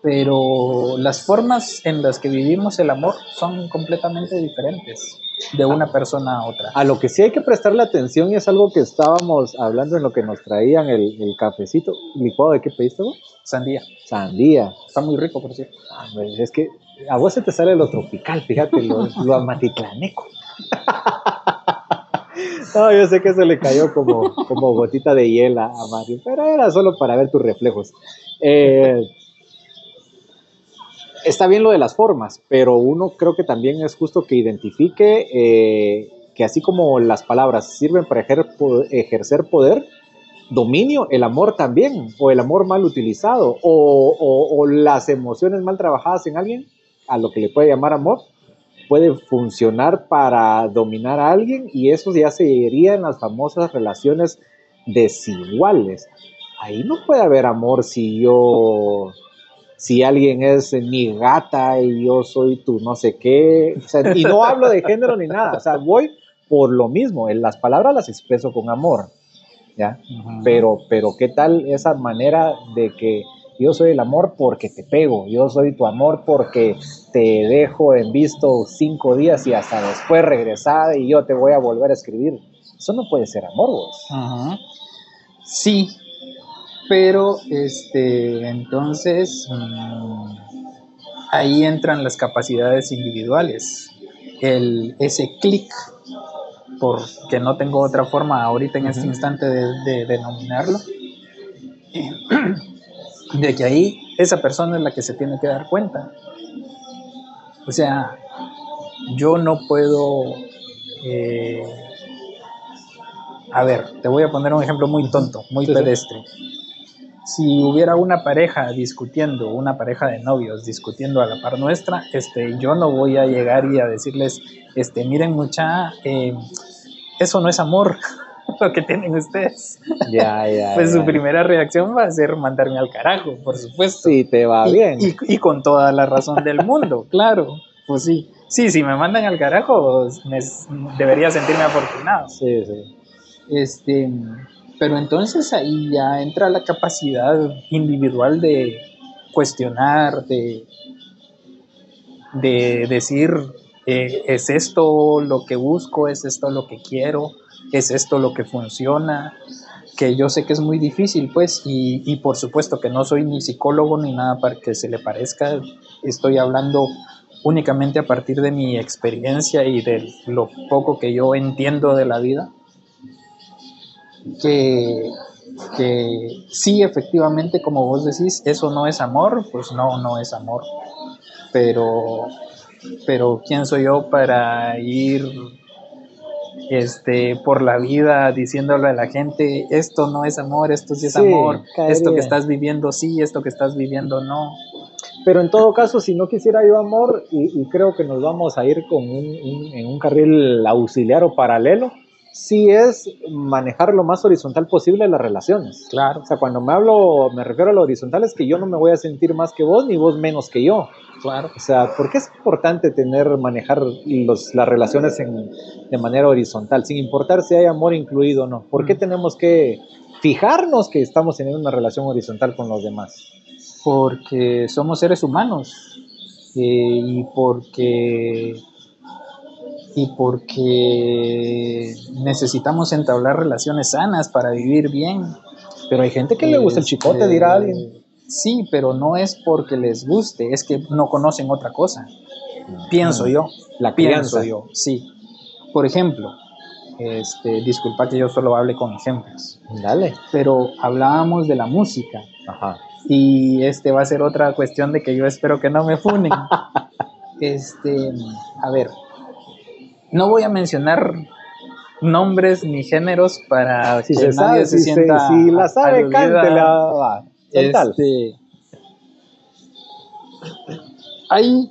Pero las formas en las que vivimos el amor son completamente diferentes de una persona a otra. A lo que sí hay que prestarle atención y es algo que estábamos hablando en lo que nos traían el, el cafecito. ¿Licuado de qué pediste vos? Sandía. Sandía. Está muy rico, por cierto. Ah, es que a vos se te sale lo tropical, fíjate, lo, lo amatitlaneco. <laughs> No, yo sé que se le cayó como, como gotita de hielo a Mario, pero era solo para ver tus reflejos. Eh, está bien lo de las formas, pero uno creo que también es justo que identifique eh, que así como las palabras sirven para ejercer poder, dominio, el amor también, o el amor mal utilizado, o las emociones mal trabajadas en alguien, a lo que le puede llamar amor, puede funcionar para dominar a alguien y eso ya se iría en las famosas relaciones desiguales. Ahí no puede haber amor si yo, si alguien es mi gata y yo soy tu no sé qué, o sea, y no hablo de género ni nada, o sea, voy por lo mismo, en las palabras las expreso con amor, ¿ya? Pero, pero ¿qué tal esa manera de que yo soy el amor porque te pego, yo soy tu amor porque te dejo en visto cinco días y hasta después regresada y yo te voy a volver a escribir? Eso no puede ser amor, vos. Sí, pero este, entonces mm, ahí entran las capacidades individuales. El, ese clic, porque no tengo otra forma ahorita en este instante de, de denominarlo, <clears throat> de que ahí esa persona es la que se tiene que dar cuenta. O sea, yo no puedo... eh, a ver, te voy a poner un ejemplo muy tonto, muy Sí, sí. pedestre. Si hubiera una pareja discutiendo, una pareja de novios discutiendo a la par nuestra, este, yo no voy a llegar y a decirles, este, miren mucha, eh, eso no es amor, <laughs> lo que tienen ustedes. Ya, ya. <laughs> Pues ya. su primera reacción va a ser mandarme al carajo, por supuesto. Sí, te va y, bien. y- y con toda la razón del mundo, <laughs> claro. Pues sí. Sí, si me mandan al carajo, me, debería sentirme afortunado. Sí, sí. Este, pero entonces ahí ya entra la capacidad individual de cuestionar, de, de decir, eh, ¿es esto lo que busco? ¿Es esto lo que quiero? ¿Es esto lo que funciona? Que yo sé que es muy difícil, pues, y, y por supuesto que no soy ni psicólogo ni nada para que se le parezca. Estoy hablando únicamente a partir de mi experiencia y de lo poco que yo entiendo de la vida que, que sí, efectivamente, como vos decís, eso no es amor, pues no, no es amor. Pero, pero ¿quién soy yo para ir este, por la vida diciéndole a la gente, esto no es amor, esto sí es Sí, amor, caería. esto que estás viviendo sí, esto que estás viviendo no? Pero en todo caso, si no quisiera yo amor, y, creo que nos vamos a ir con en un carril auxiliar o paralelo, sí es manejar lo más horizontal posible las relaciones. Claro. O sea, cuando me hablo, me refiero a lo horizontal, es que yo no me voy a sentir más que vos, ni vos menos que yo. Claro. O sea, ¿por qué es importante tener, manejar los, las relaciones en, de manera horizontal, sin importar si hay amor incluido o no? ¿Por qué mm. tenemos que fijarnos que estamos teniendo una relación horizontal con los demás? Porque somos seres humanos eh, y porque y porque necesitamos entablar relaciones sanas para vivir bien. Pero hay gente que le gusta el chicote, dirá este, alguien. Sí, pero no es porque les guste, es que no conocen otra cosa. Pienso yo. La pienso yo, sí. Por ejemplo, este, disculpa que yo solo hable con ejemplos. Dale. Pero hablábamos de la música. Ajá. Y este va a ser otra cuestión de que yo espero que no me funen. <laughs> este, a ver, no voy a mencionar nombres ni géneros para si que se nadie se, sienta si la sabe cántela este, hay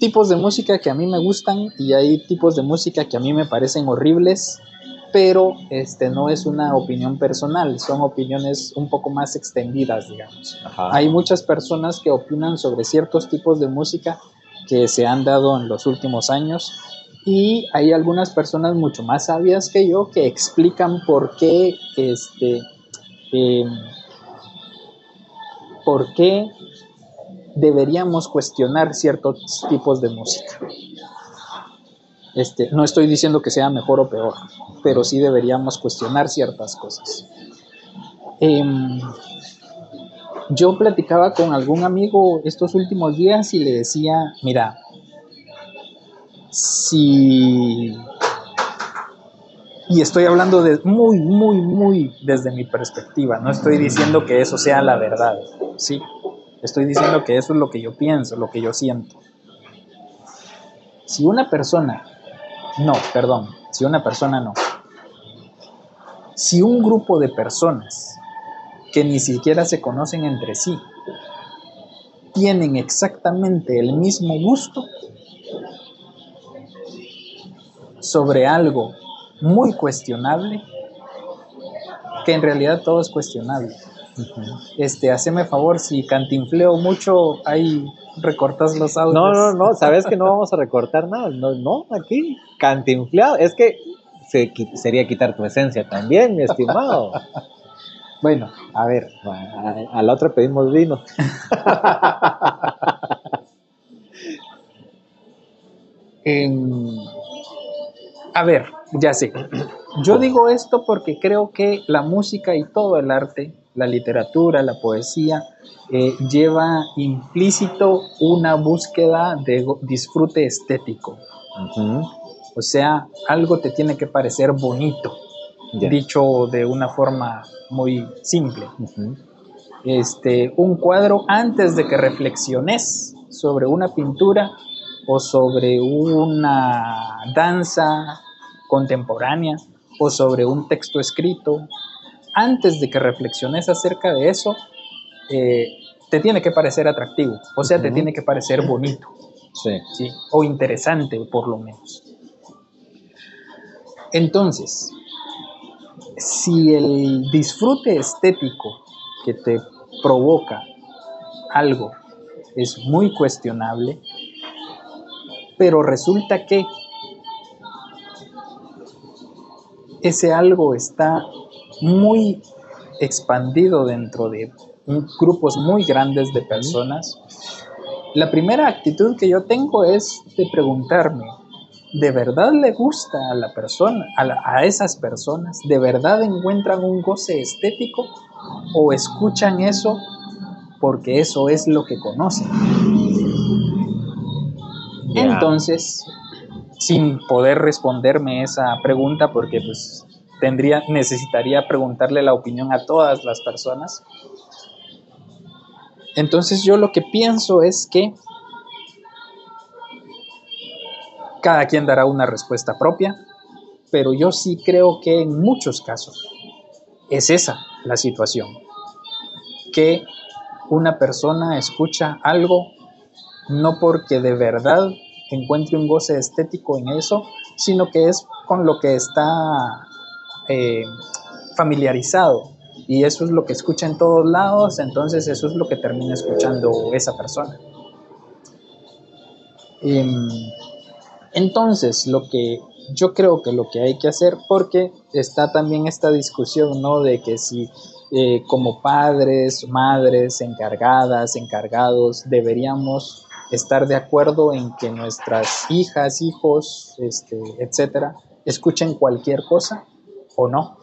tipos de música que a mí me gustan y hay tipos de música que a mí me parecen horribles pero este no es una opinión personal, son opiniones un poco más extendidas, digamos. Hay muchas personas que opinan sobre ciertos tipos de música que se han dado en los últimos años y hay algunas personas mucho más sabias que yo que explican por qué este em, por qué deberíamos cuestionar ciertos tipos de música. Este, no estoy diciendo que sea mejor o peor, pero sí deberíamos cuestionar ciertas cosas. Em, yo platicaba con algún amigo estos últimos días y le decía, mira, si... Y estoy hablando de muy, muy, muy desde mi perspectiva. No estoy diciendo que eso sea la verdad, ¿sí? Estoy diciendo que eso es lo que yo pienso, lo que yo siento. Si una persona, no, perdón, si una persona no. Si un grupo de personas que ni siquiera se conocen entre sí tienen exactamente el mismo gusto, sobre algo muy cuestionable, que en realidad todo es cuestionable. Este, haceme favor, si cantinfleo mucho, ahí recortas los audios. No, no, no, <laughs> sabes que no vamos a recortar nada. No, no aquí, cantinfleado, es que sería quitar tu esencia también, mi estimado. <laughs> bueno, a ver. A, la otra pedimos vino. <laughs> en a ver, ya sé. Yo digo esto porque creo que la música y todo el arte, la literatura, la poesía, eh, lleva implícito una búsqueda de disfrute estético. O sea, algo te tiene que parecer bonito, dicho de una forma muy simple. este, un cuadro, antes de que reflexiones sobre una pintura o sobre una danza contemporánea o sobre un texto escrito, antes de que reflexiones acerca de eso, eh, te tiene que parecer atractivo, o sea, te tiene que parecer bonito, sí. o interesante por lo menos. Entonces, si el disfrute estético que te provoca algo es muy cuestionable, pero resulta que ese algo está muy expandido dentro de grupos muy grandes de personas, la primera actitud que yo tengo es de preguntarme, ¿de verdad le gusta a la persona, a, a esas personas? ¿De verdad encuentran un goce estético? ¿O escuchan eso porque eso es lo que conocen? Entonces, sin poder responderme esa pregunta porque pues tendría necesitaría preguntarle la opinión a todas las personas. Entonces yo lo que pienso es que cada quien dará una respuesta propia, pero yo sí creo que en muchos casos es esa la situación, que una persona escucha algo no porque de verdad encuentre un goce estético en eso, sino que es con lo que está eh, familiarizado. Y eso es lo que escucha en todos lados, entonces eso es lo que termina escuchando esa persona. Em, entonces, lo que yo creo que lo que hay que hacer, porque está también esta discusión, ¿no? De que si eh, como padres, madres, encargadas, encargados, deberíamos estar de acuerdo en que nuestras hijas, hijos, este, etcétera, escuchen cualquier cosa o no.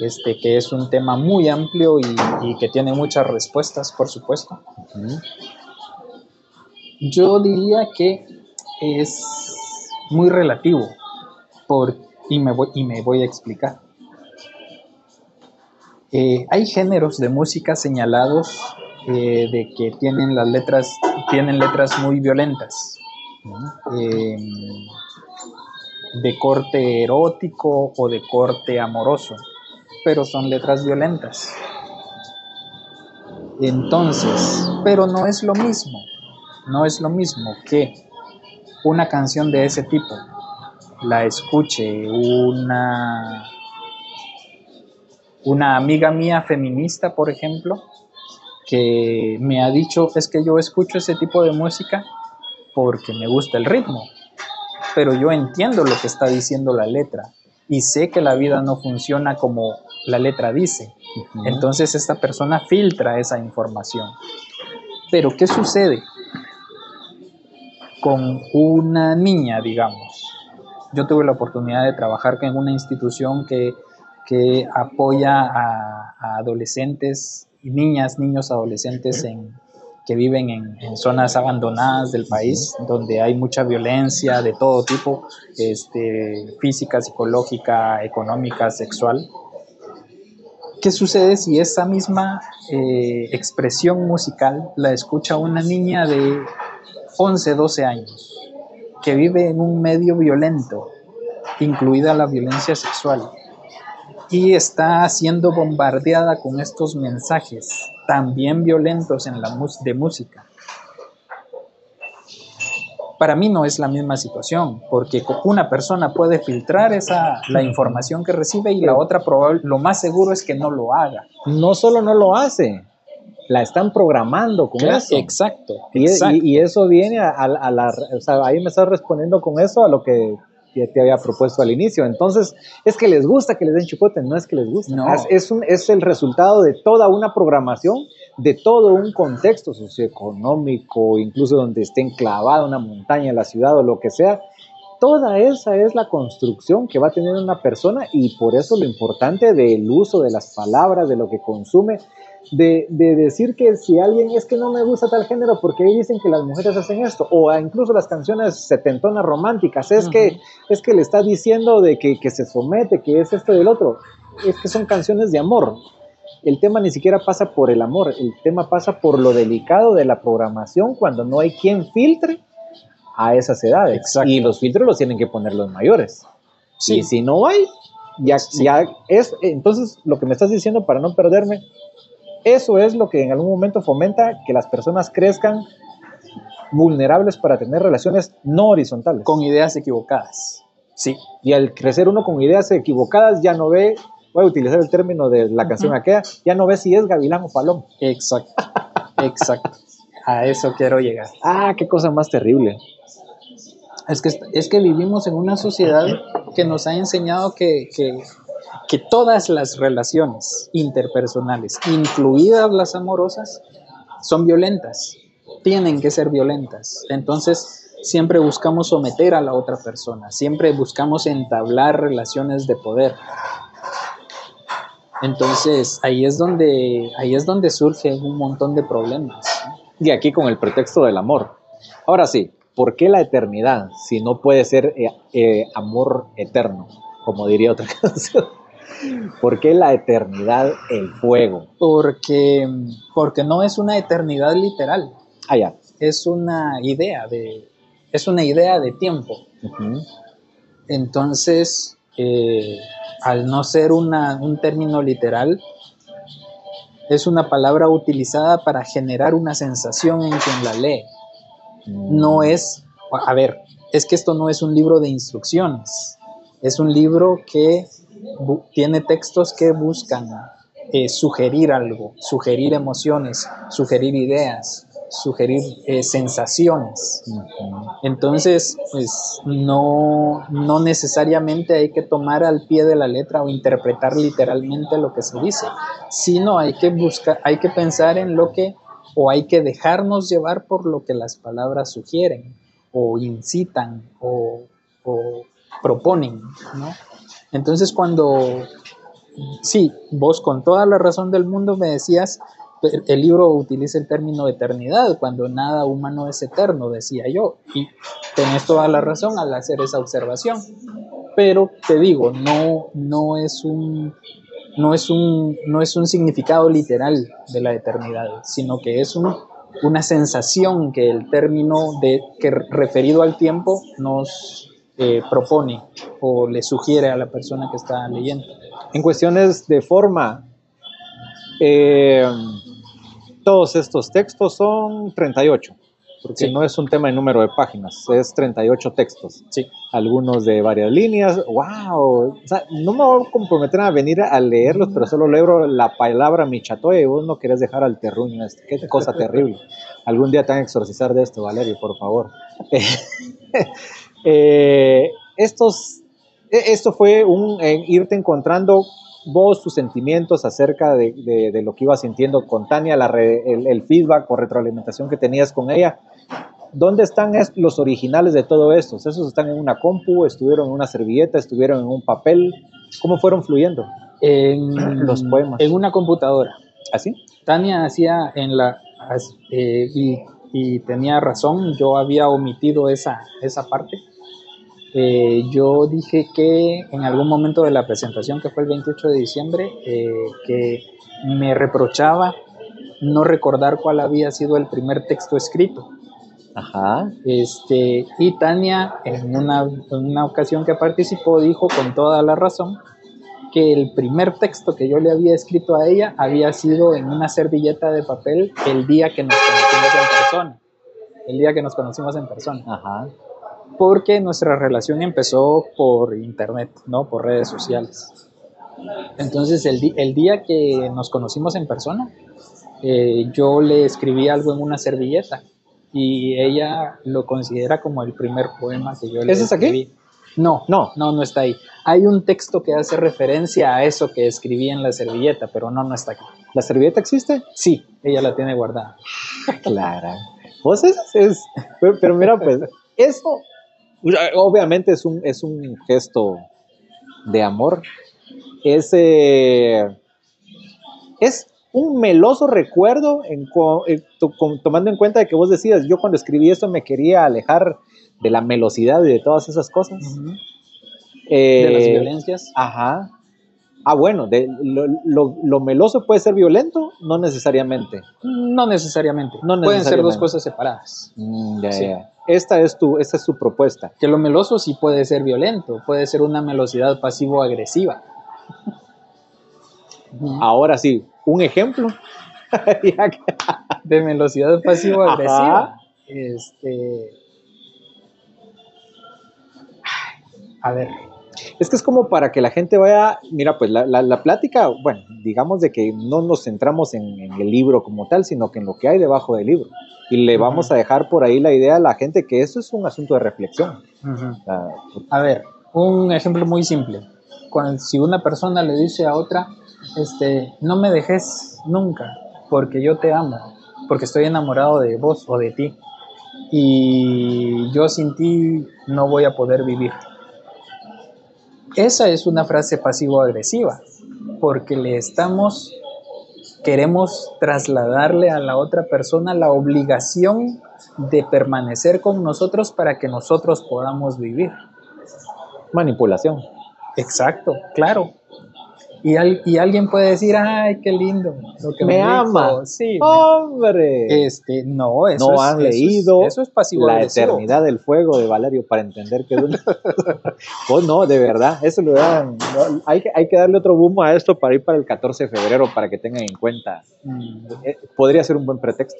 Este, que es un tema muy amplio y, que tiene muchas respuestas, por supuesto. Yo diría que es muy relativo, por, y, me voy, y me voy a explicar. Eh, hay géneros de música señalados eh, de que tienen las letras, tienen letras muy violentas, em, de corte erótico o de corte amoroso, pero son letras violentas. Entonces, pero no es lo mismo, no es lo mismo que una canción de ese tipo la escuche una una amiga mía feminista, por ejemplo, que me ha dicho, es que yo escucho ese tipo de música porque me gusta el ritmo, pero yo entiendo lo que está diciendo la letra y sé que la vida no funciona como la letra dice. Entonces esta persona filtra esa información. Pero ¿qué sucede con una niña, digamos? Yo tuve la oportunidad de trabajar en una institución que, apoya a, a adolescentes niñas, niños, adolescentes en, que viven en, zonas abandonadas del país, donde hay mucha violencia de todo tipo, este, física, psicológica, económica, sexual. ¿Qué sucede si esa misma eh, expresión musical la escucha una niña de 11, 12 años, que vive en un medio violento, incluida la violencia sexual? Y está siendo bombardeada con estos mensajes también violentos en la de música. Para mí no es la misma situación, porque una persona puede filtrar esa, la información que recibe y la otra probable, lo más seguro es que no lo haga. No solo no lo hace, la están programando con eso. Exacto. Y, eso viene a, la... O sea, ahí me estás respondiendo con eso a lo que que te había propuesto al inicio. Entonces, es que les gusta que les den chipote, no es que les guste. No. Es, un, es el resultado de toda una programación, de todo un contexto socioeconómico, incluso donde esté enclavada una montaña, la ciudad o lo que sea. Toda esa es la construcción que va a tener una persona y por eso lo importante del uso de las palabras, de lo que consume, de, decir que si alguien es que no me gusta tal género porque ahí dicen que las mujeres hacen esto, o incluso las canciones setentonas románticas, es, que, es que le está diciendo de que, se somete, que es esto y el otro, es que son canciones de amor. El tema ni siquiera pasa por el amor, el tema pasa por lo delicado de la programación cuando no hay quien filtre a esas edades. Y los filtros los tienen que poner los mayores. Y si no hay, ya, ya es, entonces lo que me estás diciendo para no perderme, eso es lo que en algún momento fomenta que las personas crezcan vulnerables para tener relaciones no horizontales. Con ideas equivocadas. Sí. Y al crecer uno con ideas equivocadas ya no ve, voy a utilizar el término de la canción aquella, ya no ve si es gavilán o paloma. Exacto. Exacto. A eso quiero llegar. Ah, qué cosa más terrible. Es que, es que vivimos en una sociedad que nos ha enseñado que, que que todas las relaciones interpersonales, incluidas las amorosas, son violentas, tienen que ser violentas. Entonces, siempre buscamos someter a la otra persona, siempre buscamos entablar relaciones de poder. Entonces, ahí es donde, ahí es donde surge un montón de problemas. Y aquí con el pretexto del amor. Ahora sí, ¿por qué la eternidad si no puede ser eh, eh, amor eterno, como diría otra <laughs> canción? ¿Por qué la eternidad, el fuego? Porque, porque no es una eternidad literal. Ah, ya. Es una idea de, es una idea de tiempo. Entonces, eh, al no ser una, un término literal, es una palabra utilizada para generar una sensación en quien la lee. No es, a ver, es que esto no es un libro de instrucciones, es un libro que tiene textos que buscan eh, sugerir algo, sugerir emociones, sugerir ideas, sugerir eh, sensaciones. Entonces, pues no, no necesariamente hay que tomar al pie de la letra o interpretar literalmente lo que se dice, sino hay que buscar, hay que pensar en lo que, o hay que dejarnos llevar por lo que las palabras sugieren, o incitan, o, o proponen, ¿no? Entonces cuando, sí, vos con toda la razón del mundo me decías, el libro utiliza el término eternidad, cuando nada humano es eterno, decía yo, y tenés toda la razón al hacer esa observación. Pero te digo, no, no, es un, no, es un, no es un significado literal de la eternidad, sino que es una sensación que el término de, que referido al tiempo nos eh, propone o le sugiere a la persona que está leyendo. En cuestiones de forma, eh, todos estos textos son 38, porque no es un tema de número de páginas, es 38 textos. Sí. Algunos de varias líneas. ¡Wow! O sea, no me voy a comprometer a venir a leerlos, pero solo leo la palabra michatoe y vos no querés dejar al terruño. Este. Qué cosa <laughs> terrible. Algún día te van a exorcizar de esto, Valerio, por favor. <laughs> Eh, estos, e, esto fue un irte encontrando vos tus sentimientos acerca de, lo que ibas sintiendo con Tania, la el, feedback o retroalimentación que tenías con ella. ¿Dónde están los originales de todo esto? ¿Esos están en una compu? ¿Estuvieron en una servilleta? ¿Estuvieron en un papel? ¿Cómo fueron fluyendo en, <clears throat> los poemas? En una computadora. ¿Así? Tania hacía en la... Eh, y, y, tenía razón, yo había omitido esa, esa parte eh, yo dije que en algún momento de la presentación, que fue el 28 de diciembre, eh, que me reprochaba no recordar cuál había sido el primer texto escrito. Ajá. Este, y Tania, en una, en una ocasión que participó, dijo con toda la razón que el primer texto que yo le había escrito a ella había sido en una servilleta de papel el día que nos conocimos en persona. El día que nos conocimos en persona. Ajá porque nuestra relación empezó por internet, ¿no? Por redes sociales. Entonces, el, el día que nos conocimos en persona, eh, yo le escribí algo en una servilleta y ella lo considera como el primer poema que yo le ¿Ese es aquí? No, no, no, no está ahí. Hay un texto que hace referencia a eso que escribí en la servilleta, pero no, no está aquí. ¿La servilleta existe? Sí, ella la tiene guardada. <laughs> Clara. Vos es, es pero, pero, mira, pues, eso Obviamente es un, es un gesto de amor. Es, eh, es un meloso recuerdo en, tomando en cuenta de que vos decías, yo cuando escribí esto me quería alejar de la melosidad y de todas esas cosas. de las eh, violencias. Ajá. Ah, bueno, de, lo, meloso puede ser violento, no necesariamente. No necesariamente. No Pueden ser dos cosas separadas. Mm, esta es, tu, esta es su propuesta. Que lo meloso sí puede ser violento, puede ser una melosidad pasivo-agresiva. Ahora sí, un ejemplo <laughs> de velocidad pasivo-agresiva. Este. A ver. Es que es como para que la gente vaya, mira, pues la, la, plática, bueno, digamos de que no nos centramos en, el libro como tal, sino que en lo que hay debajo del libro. Y le vamos a dejar por ahí la idea a la gente que eso es un asunto de reflexión. a ver, un ejemplo muy simple. Cuando, si una persona le dice a otra, este, no me dejes nunca, porque yo te amo, porque estoy enamorado de vos o de ti, y yo sin ti no voy a poder vivir. Esa es una frase pasivo-agresiva, porque le estamos, queremos trasladarle a la otra persona la obligación de permanecer con nosotros para que nosotros podamos vivir. Manipulación. Exacto, claro. Y, al- y alguien puede decir, ay, qué lindo. Lo que Me dijo". ama. Sí. ¡Hombre! Este, no, eso no es, han eso es- leído eso es pasivo La agresivo. eternidad del fuego de Valerio para entender que es. <laughs> Pues no, de verdad, eso lo dan. no, hay, que, hay que darle otro boom a esto para ir para el 14 de febrero para que tengan en cuenta. Mm, Eh, podría ser un buen pretexto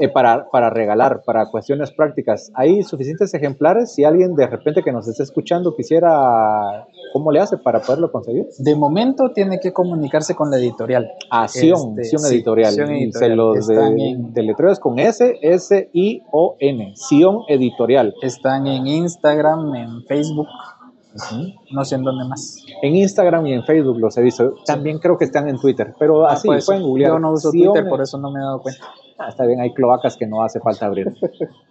eh, para, para regalar, para cuestiones prácticas. ¿Hay suficientes ejemplares? Si alguien de repente que nos esté escuchando quisiera, ¿cómo le hace para poderlo conseguir? De momento tiene que comunicarse con la editorial. A Sion, Este, Sion Editorial. Se los Están de, en- deletreos con S, S, I, O, N. Sion Editorial. Están en Instagram, en Facebook, Ujú. no sé en dónde más. En Instagram y en Facebook los he visto. También creo que están en Twitter, pero Ah, así pues, pueden googlear. Yo no uso Sion- Twitter, por eso no me he dado cuenta. Ah, está bien, hay cloacas que no hace falta abrir.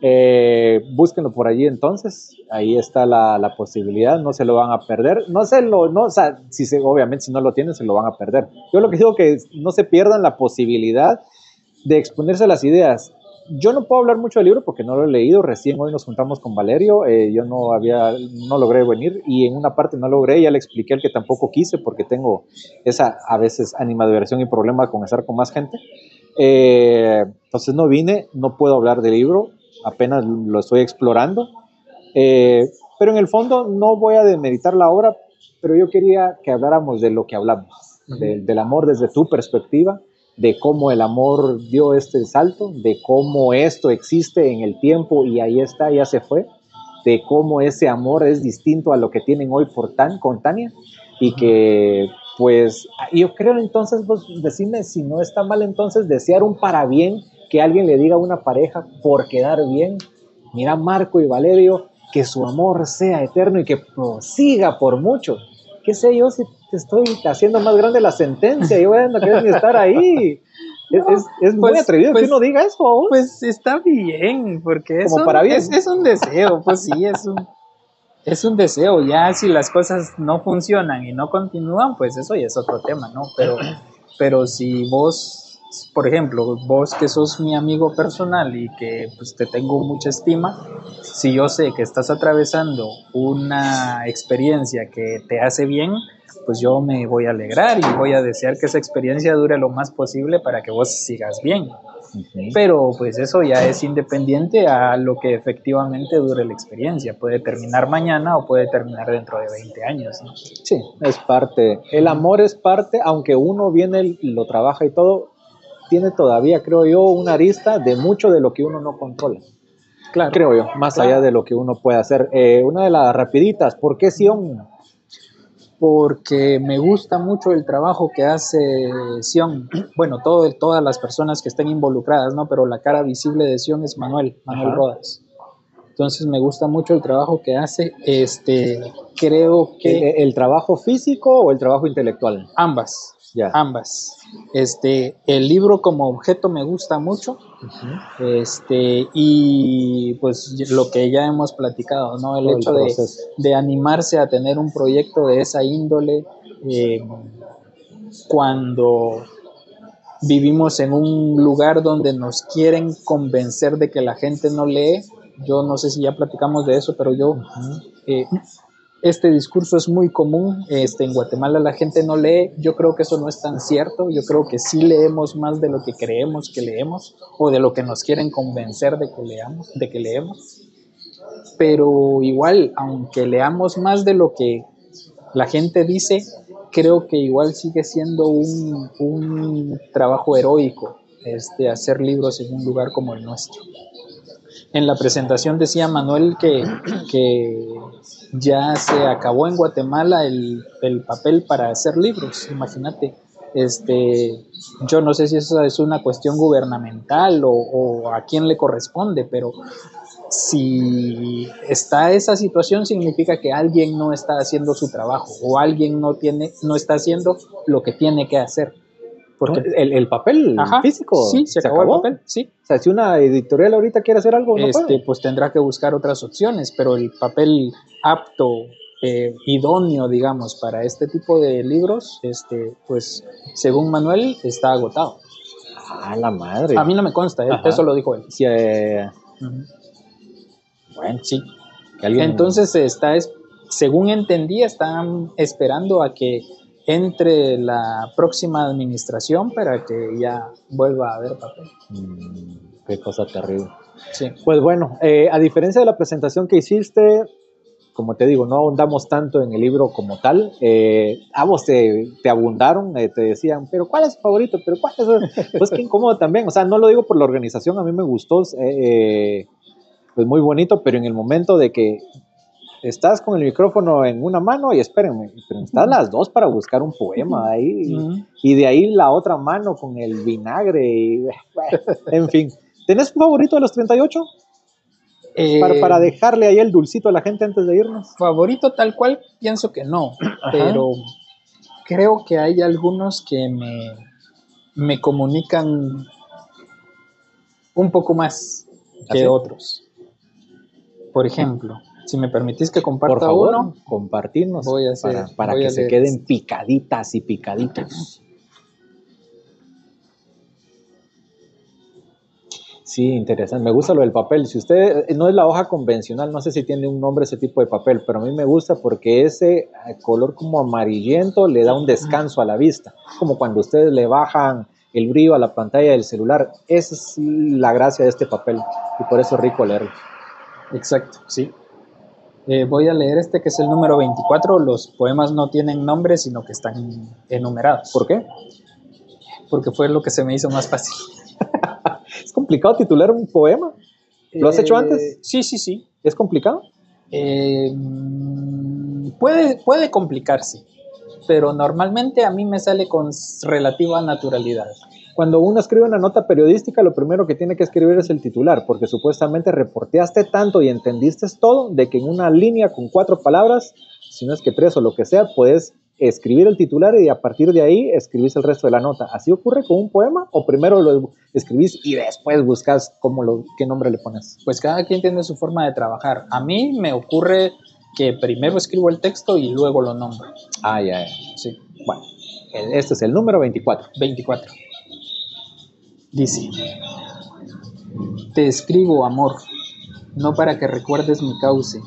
Eh, búsquenlo por allí entonces, ahí está la, la posibilidad, no se lo van a perder. No se lo, no, o sea, si se, obviamente si no lo tienen se lo van a perder. Yo lo que digo que no se pierdan la posibilidad de exponerse las ideas. Yo no puedo hablar mucho del libro porque no lo he leído, recién hoy nos juntamos con Valerio, eh, yo no había, no logré venir y en una parte no logré, ya le expliqué el que tampoco quise porque tengo esa a veces animadversión y problema con estar con más gente. Eh, entonces no vine, no puedo hablar del libro, apenas lo estoy explorando. Eh, pero en el fondo no voy a demeritar la obra, pero yo quería que habláramos de lo que hablamos, de- del amor desde tu perspectiva, de cómo el amor dio este salto, de cómo esto existe en el tiempo y ahí está, ya se fue, de cómo ese amor es distinto a lo que tienen hoy por tan, con Tania y que pues yo creo entonces, vos decime si no está mal entonces desear un para bien, que alguien le diga a una pareja por quedar bien, mira Marco y Valerio, que su amor sea eterno y que prosiga por mucho. ¿Qué sé yo si te estoy haciendo más grande la sentencia? Yo no quiero ni estar ahí. <laughs> Es, es, es muy Pues- atrevido pues- que uno diga eso. ¿o? Pues está bien, porque es, Como un, para bien. Es, es un deseo, pues sí, es un, es un deseo. Ya si las cosas no funcionan y no continúan, pues eso ya es otro tema, ¿no? Pero, pero si vos, por ejemplo, vos que sos mi amigo personal y que pues, te tengo mucha estima, si yo sé que estás atravesando una experiencia que te hace bien, pues yo me voy a alegrar y voy a desear que esa experiencia dure lo más posible para que vos sigas bien. Pero pues eso ya es independiente a lo que efectivamente dure la experiencia. Puede terminar mañana o puede terminar dentro de 20 años. ¿no? Sí, es parte. El amor es parte, aunque uno viene y lo trabaja y todo, tiene todavía, creo yo, una arista de mucho de lo que uno no controla. Claro. Creo yo, más Claro. allá de lo que uno puede hacer. Eh, una de las rapiditas, ¿por qué Sion? Porque me gusta mucho el trabajo que hace Sion. Bueno, todo, todas las personas que estén involucradas, ¿no? Pero la cara visible de Sion es Manuel, Manuel Ajá. Rodas. Entonces me gusta mucho el trabajo que hace. Este, creo que ¿El, el trabajo físico o el trabajo intelectual? ambas, Ya. ambas. Este, el libro como objeto me gusta mucho. Este, y pues lo que ya hemos platicado, ¿no? El Todo el hecho de, de animarse a tener un proyecto de esa índole eh, cuando vivimos en un lugar donde nos quieren convencer de que la gente no lee. Yo no sé si ya platicamos de eso, pero yo eh, este discurso es muy común. Este, en Guatemala la gente no lee. Yo creo que eso no es tan cierto. Yo creo que sí leemos más de lo que creemos que leemos o de lo que nos quieren convencer de que leamos, de que leemos. Pero igual, aunque leamos más de lo que la gente dice, creo que igual sigue siendo un, un trabajo heroico este, hacer libros en un lugar como el nuestro. En la presentación decía Manuel que, que ya se acabó en Guatemala el, el papel para hacer libros, imagínate. Este, yo no sé si eso es una cuestión gubernamental o, o a quién le corresponde, pero si está esa situación significa que alguien no está haciendo su trabajo o alguien no tiene no está haciendo lo que tiene que hacer. Porque el, el papel Ajá, físico. Sí, se, acabó, el papel, sí. O sea, si una editorial ahorita quiere hacer algo, no este, puede. pues tendrá que buscar otras opciones, pero el papel apto, eh, idóneo, digamos, para este tipo de libros, este, pues según Manuel, está agotado. Ah, la madre. A mí no me consta, ¿eh? Eso lo dijo él. Sí, eh, bueno, Sí. Entonces está, es- según entendí, están esperando a que entre la próxima administración para que ya vuelva a haber papel. Mm, qué cosa terrible. Sí. Pues bueno, eh, a diferencia de la presentación que hiciste, como te digo, no ahondamos tanto en el libro como tal. Eh, a vos te, te abundaron, eh, te decían, pero ¿cuál es tu favorito? ¿Pero cuál es? <laughs> Pues qué incómodo también. O sea, no lo digo por la organización, a mí me gustó, eh, pues muy bonito, pero en el momento de que estás con el micrófono en una mano y espérenme, pero estás las dos para buscar un poema ahí. Y de ahí la otra mano con el vinagre. Y, bueno, <laughs> en fin. ¿Tenés un favorito de los 38? Para, Eh, para dejarle ahí el dulcito a la gente antes de irnos. Favorito tal cual, pienso que no, <clears throat> pero creo que hay algunos que me, me comunican un poco más que ¿Así? otros. Por ejemplo, si me permitís que comparta Por favor, uno, compartirnos Voy a hacer- para, para voy que a se queden picaditas y picaditos. Sí, interesante. Me gusta lo del papel. Si usted eh, no es la hoja convencional, no sé si tiene un nombre ese tipo de papel, pero a mí me gusta porque ese eh, color como amarillento le da un descanso a la vista. Como cuando ustedes le bajan el brillo a la pantalla del celular. Esa es la gracia de este papel y por eso es rico leerlo. exacto, sí. Eh, voy a leer este que es el número 24. Los poemas no tienen nombre, sino que están enumerados. ¿Por qué? Porque fue lo que se me hizo más fácil. <laughs> Es complicado titular un poema. ¿Lo has hecho Eh, antes? Sí, sí, sí. ¿Es complicado? Eh, puede, puede complicarse, pero normalmente a mí me sale con relativa naturalidad. Cuando uno escribe una nota periodística, lo primero que tiene que escribir es el titular, porque supuestamente reporteaste tanto y entendiste todo de que en una línea con cuatro palabras, si no es que tres o lo que sea, puedes escribir el titular y a partir de ahí escribís el resto de la nota. ¿Así ocurre con un poema? ¿O primero lo escribís y después buscas cómo lo, qué nombre le pones? Pues cada quien tiene su forma de trabajar. A mí me ocurre que primero escribo el texto y luego lo nombro. Ah, ya, ya. Sí, Bueno, este es el número 24. 24. Dice, te escribo amor, no para que recuerdes mi cauce,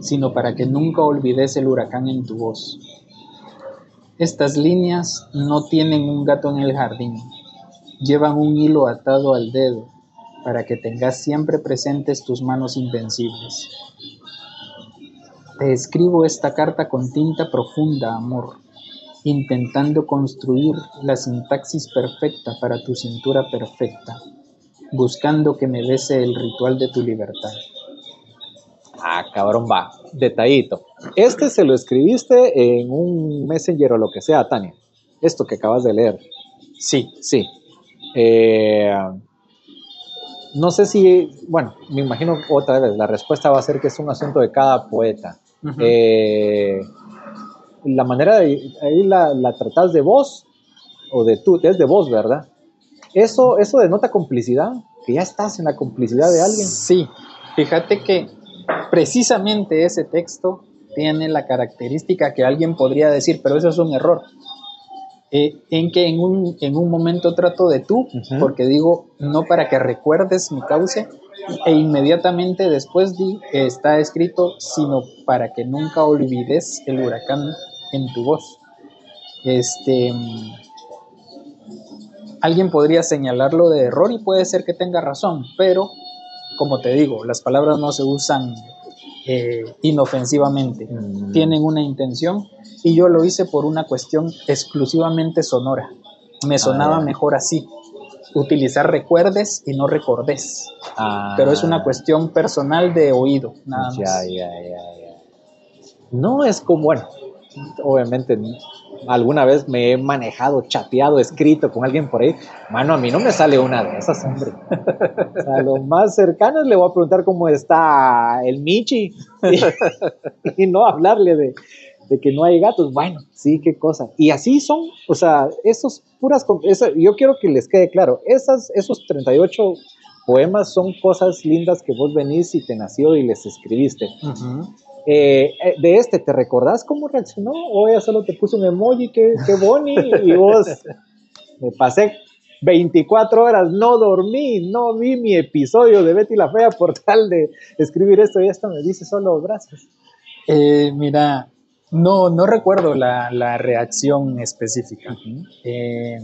sino para que nunca olvides el huracán en tu voz. Estas líneas no tienen un gato en el jardín, llevan un hilo atado al dedo para que tengas siempre presentes tus manos invencibles. Te escribo esta carta con tinta profunda, amor, intentando construir la sintaxis perfecta para tu cintura perfecta, buscando que me bese el ritual de tu libertad. Ah, cabrón, va. Detallito. Este se lo escribiste en un messenger o lo que sea, Tania. Esto que acabas de leer. Sí, Sí. Eh, no sé si, bueno, me imagino otra vez, la respuesta va a ser que es un asunto de cada poeta. Eh, la manera de, ahí la, la tratás de vos o de tú, es de vos, ¿verdad? Eso, eso denota complicidad, que ya estás en la complicidad de alguien. Sí, fíjate que precisamente ese texto tiene la característica que alguien podría decir, pero eso es un error. Eh, en que en un, en un momento trato de tú, porque digo, no para que recuerdes mi cauce, e inmediatamente después di- está escrito, sino para que nunca olvides el huracán en tu voz. Este, alguien podría señalarlo de error y puede ser que tenga razón, pero como te digo, las palabras no se usan eh, inofensivamente, Mm. tienen una intención y yo lo hice por una cuestión exclusivamente sonora. Me sonaba mejor así, utilizar recuerdes y no recordes, Ah, pero es una cuestión personal de oído, nada más. Ya, ya, ya. No es como, bueno, obviamente alguna vez me he manejado, chateado, escrito con alguien por ahí. Mano, a mí no me sale una de esas, hombre. <laughs> O sea, lo más cercano le voy a preguntar cómo está el Michi <laughs> y, no hablarle de, de que no hay gatos. Bueno, sí, qué cosa. Y así son, o sea, esos puras, esa- yo quiero que les quede claro, esas, esos 38 poemas son cosas lindas que vos venís y te nació y les escribiste. Eh, de este, ¿te recordás cómo reaccionó? O ella solo te puso un emoji, qué, qué boni, y vos me pasé 24 horas, no dormí, no vi mi episodio de Betty la Fea por tal de escribir esto y esto me dice solo gracias. Eh, mira, No, no recuerdo la, la reacción específica. Eh,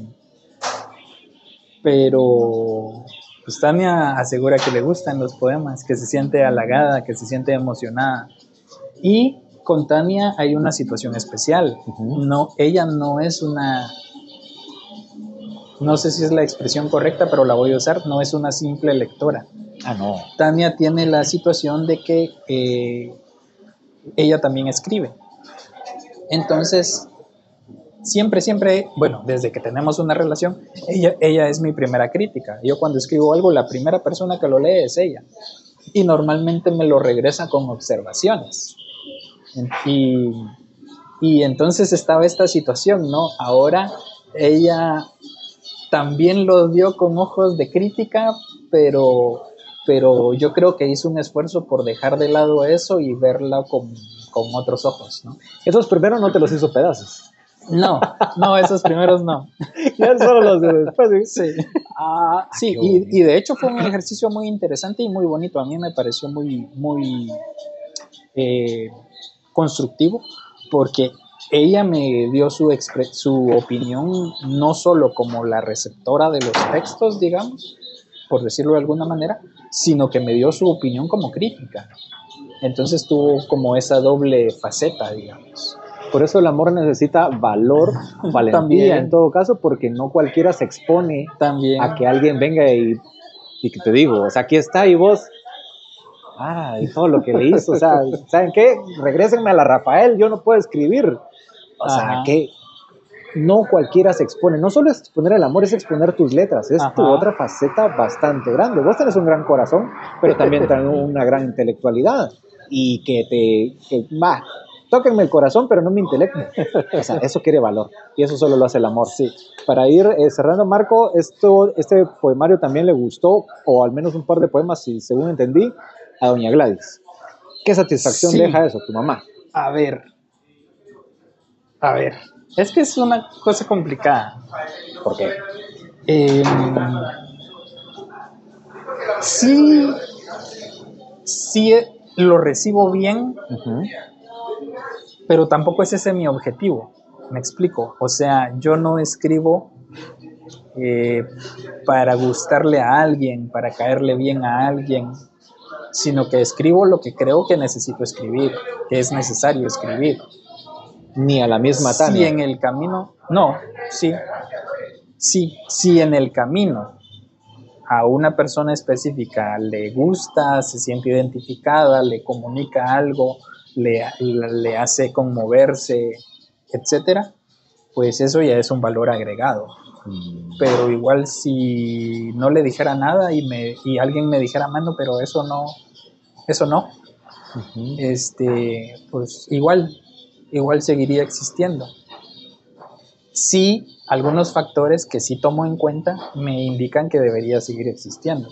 pero pues Tania asegura que le gustan los poemas, que se siente halagada, que se siente emocionada. Y con Tania hay una situación especial. No, ella no es una no sé si es la expresión correcta, pero la voy a usar, no es una simple lectora. Ah, no. Tania tiene la situación de que eh, ella también escribe. Entonces, siempre, siempre, bueno, desde que tenemos una relación, ella, ella es mi primera crítica. Yo cuando escribo algo, la primera persona que lo lee es ella. Y normalmente me lo regresa con observaciones. Y, y entonces estaba esta situación, ¿no? Ahora ella también lo dio con ojos de crítica, pero, pero yo creo que hizo un esfuerzo por dejar de lado eso y verla con, con otros ojos, ¿no? Esos primeros no te los hizo pedazos. No, no, esos primeros no. <laughs> Ya solo los de después. Sí, ah, sí y, y, de hecho fue un ejercicio muy interesante y muy bonito. A mí me pareció muy, muy eh, constructivo porque ella me dio su, su opinión no solo como la receptora de los textos, digamos, por decirlo de alguna manera, sino que me dio su opinión como crítica. Entonces tuvo como esa doble faceta, digamos. Por eso el amor necesita valor, <laughs> valentía en todo caso, porque no cualquiera se expone También. a que alguien venga y, y que te digo, o sea, aquí está y vos, y todo lo que le hizo, o sea, ¿saben qué? Regrésenme a la Rafael, yo no puedo escribir. O sea, que no cualquiera se expone. No solo es exponer el amor, es exponer tus letras. Es tu otra faceta bastante grande. Vos tenés un gran corazón, pero también tenés una gran intelectualidad. Y que te. Que, va, tóquenme el corazón, pero no mi intelecto. O sea, eso quiere valor. Y eso solo lo hace el amor. Sí. Para ir eh, cerrando, Marco, esto, este poemario también le gustó, o al menos un par de poemas, si según entendí, a Doña Gladys. ¿Qué satisfacción deja eso, tu mamá? A ver, a ver, es que es una cosa complicada. ¿Por qué? Em, sí, sí lo recibo bien, pero tampoco es ese mi objetivo. Me explico. O sea, yo no escribo eh, para gustarle a alguien, para caerle bien a alguien, sino que escribo lo que creo que necesito escribir, que es necesario escribir ni a la misma Tania. Si en el camino, no, sí, sí, si en el camino a una persona específica le gusta, se siente identificada, le comunica algo, le, le hace conmoverse, etcétera, pues eso ya es un valor agregado. Pero igual si no le dijera nada y, me, y alguien me dijera, mano, pero eso no, eso no, este, pues igual igual seguiría existiendo. Sí, algunos factores que sí tomo en cuenta me indican que debería seguir existiendo.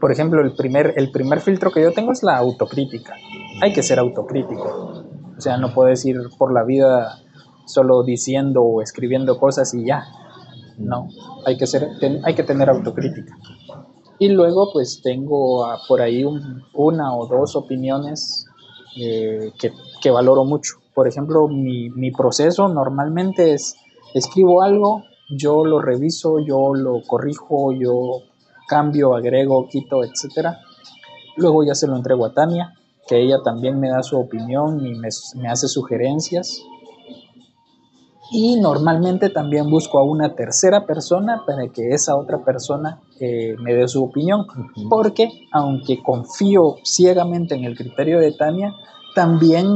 Por ejemplo, el primer, el primer filtro que yo tengo es la autocrítica. Hay que ser autocrítico. O sea, no puedes ir por la vida solo diciendo o escribiendo cosas y ya. No, hay que, ser, hay que tener autocrítica. Y luego pues tengo por ahí una o dos opiniones eh, que, valoro mucho por ejemplo, mi, proceso normalmente es, escribo algo, yo lo reviso, yo lo corrijo, yo cambio, agrego, quito, etc. Luego ya se lo entrego a Tania, que ella también me da su opinión y me, hace sugerencias. Y normalmente también busco a una tercera persona para que esa otra persona eh, me dé su opinión. Porque aunque confío ciegamente en el criterio de Tania, también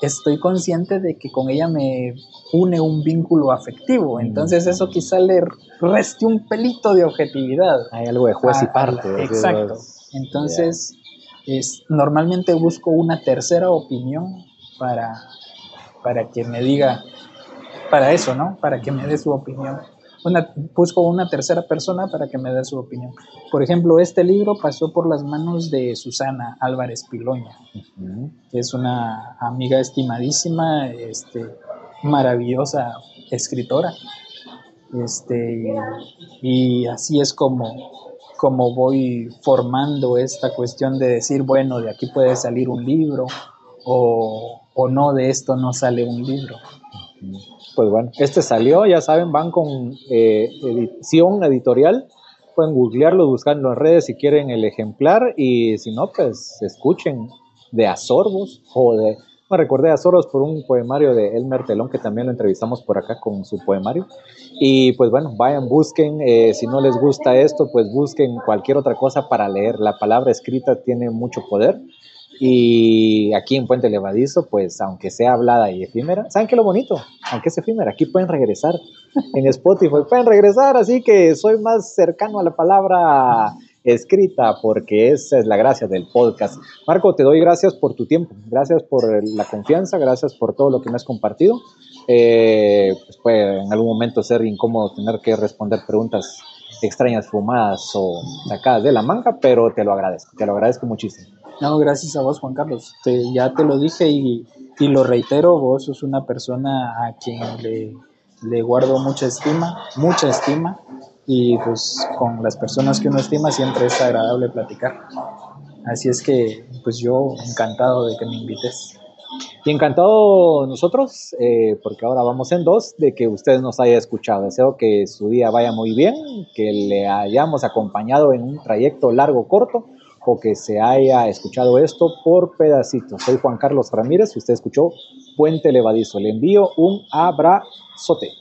estoy consciente de que con ella me une un vínculo afectivo. Entonces eso quizá le reste un pelito de objetividad. Hay algo de juez y parte. exacto. Entonces, es, normalmente busco una tercera opinión para, para que me diga, para eso, ¿no? Para que me dé su opinión una, busco una tercera persona para que me dé su opinión. Por ejemplo, este libro pasó por las manos de Susana Álvarez Piloña, que es una amiga estimadísima, este, maravillosa escritora. Este, y, así es como, como voy formando esta cuestión de decir, bueno, de aquí puede salir un libro o, o no de esto no sale un libro. Pues bueno, este salió, ya saben, van con eh, edición editorial, pueden googlearlo, buscarlo en redes si quieren el ejemplar y si no, pues escuchen de Azorbos o de me recordé a por un poemario de Elmer Telón, que también lo entrevistamos por acá con su poemario. Y pues bueno, vayan, busquen, eh, si no les gusta esto, pues busquen cualquier otra cosa para leer. La palabra escrita tiene mucho poder. Y aquí en Puente Levadizo, pues aunque sea hablada y efímera, ¿saben qué es lo bonito? Aunque es efímera, aquí pueden regresar en Spotify, pueden regresar, así que soy más cercano a la palabra escrita, porque esa es la gracia del podcast. Marco, te doy gracias por tu tiempo, gracias por la confianza, gracias por todo lo que me has compartido. Eh, pues puede en algún momento ser incómodo tener que responder preguntas extrañas, fumadas o sacadas de la manga, pero te lo agradezco, te lo agradezco muchísimo. No, gracias a vos, Juan Carlos. ya te lo dije y, y, lo reitero, vos sos una persona a quien le, le guardo mucha estima, mucha estima y pues con las personas que uno estima siempre es agradable platicar. Así es que pues yo encantado de que me invites. Y encantado nosotros, eh, porque ahora vamos en dos, de que usted nos haya escuchado. Deseo que su día vaya muy bien, que le hayamos acompañado en un trayecto largo, corto, o que se haya escuchado esto por pedacitos. Soy Juan Carlos Ramírez, usted escuchó Puente Levadizo. Le envío un abrazote.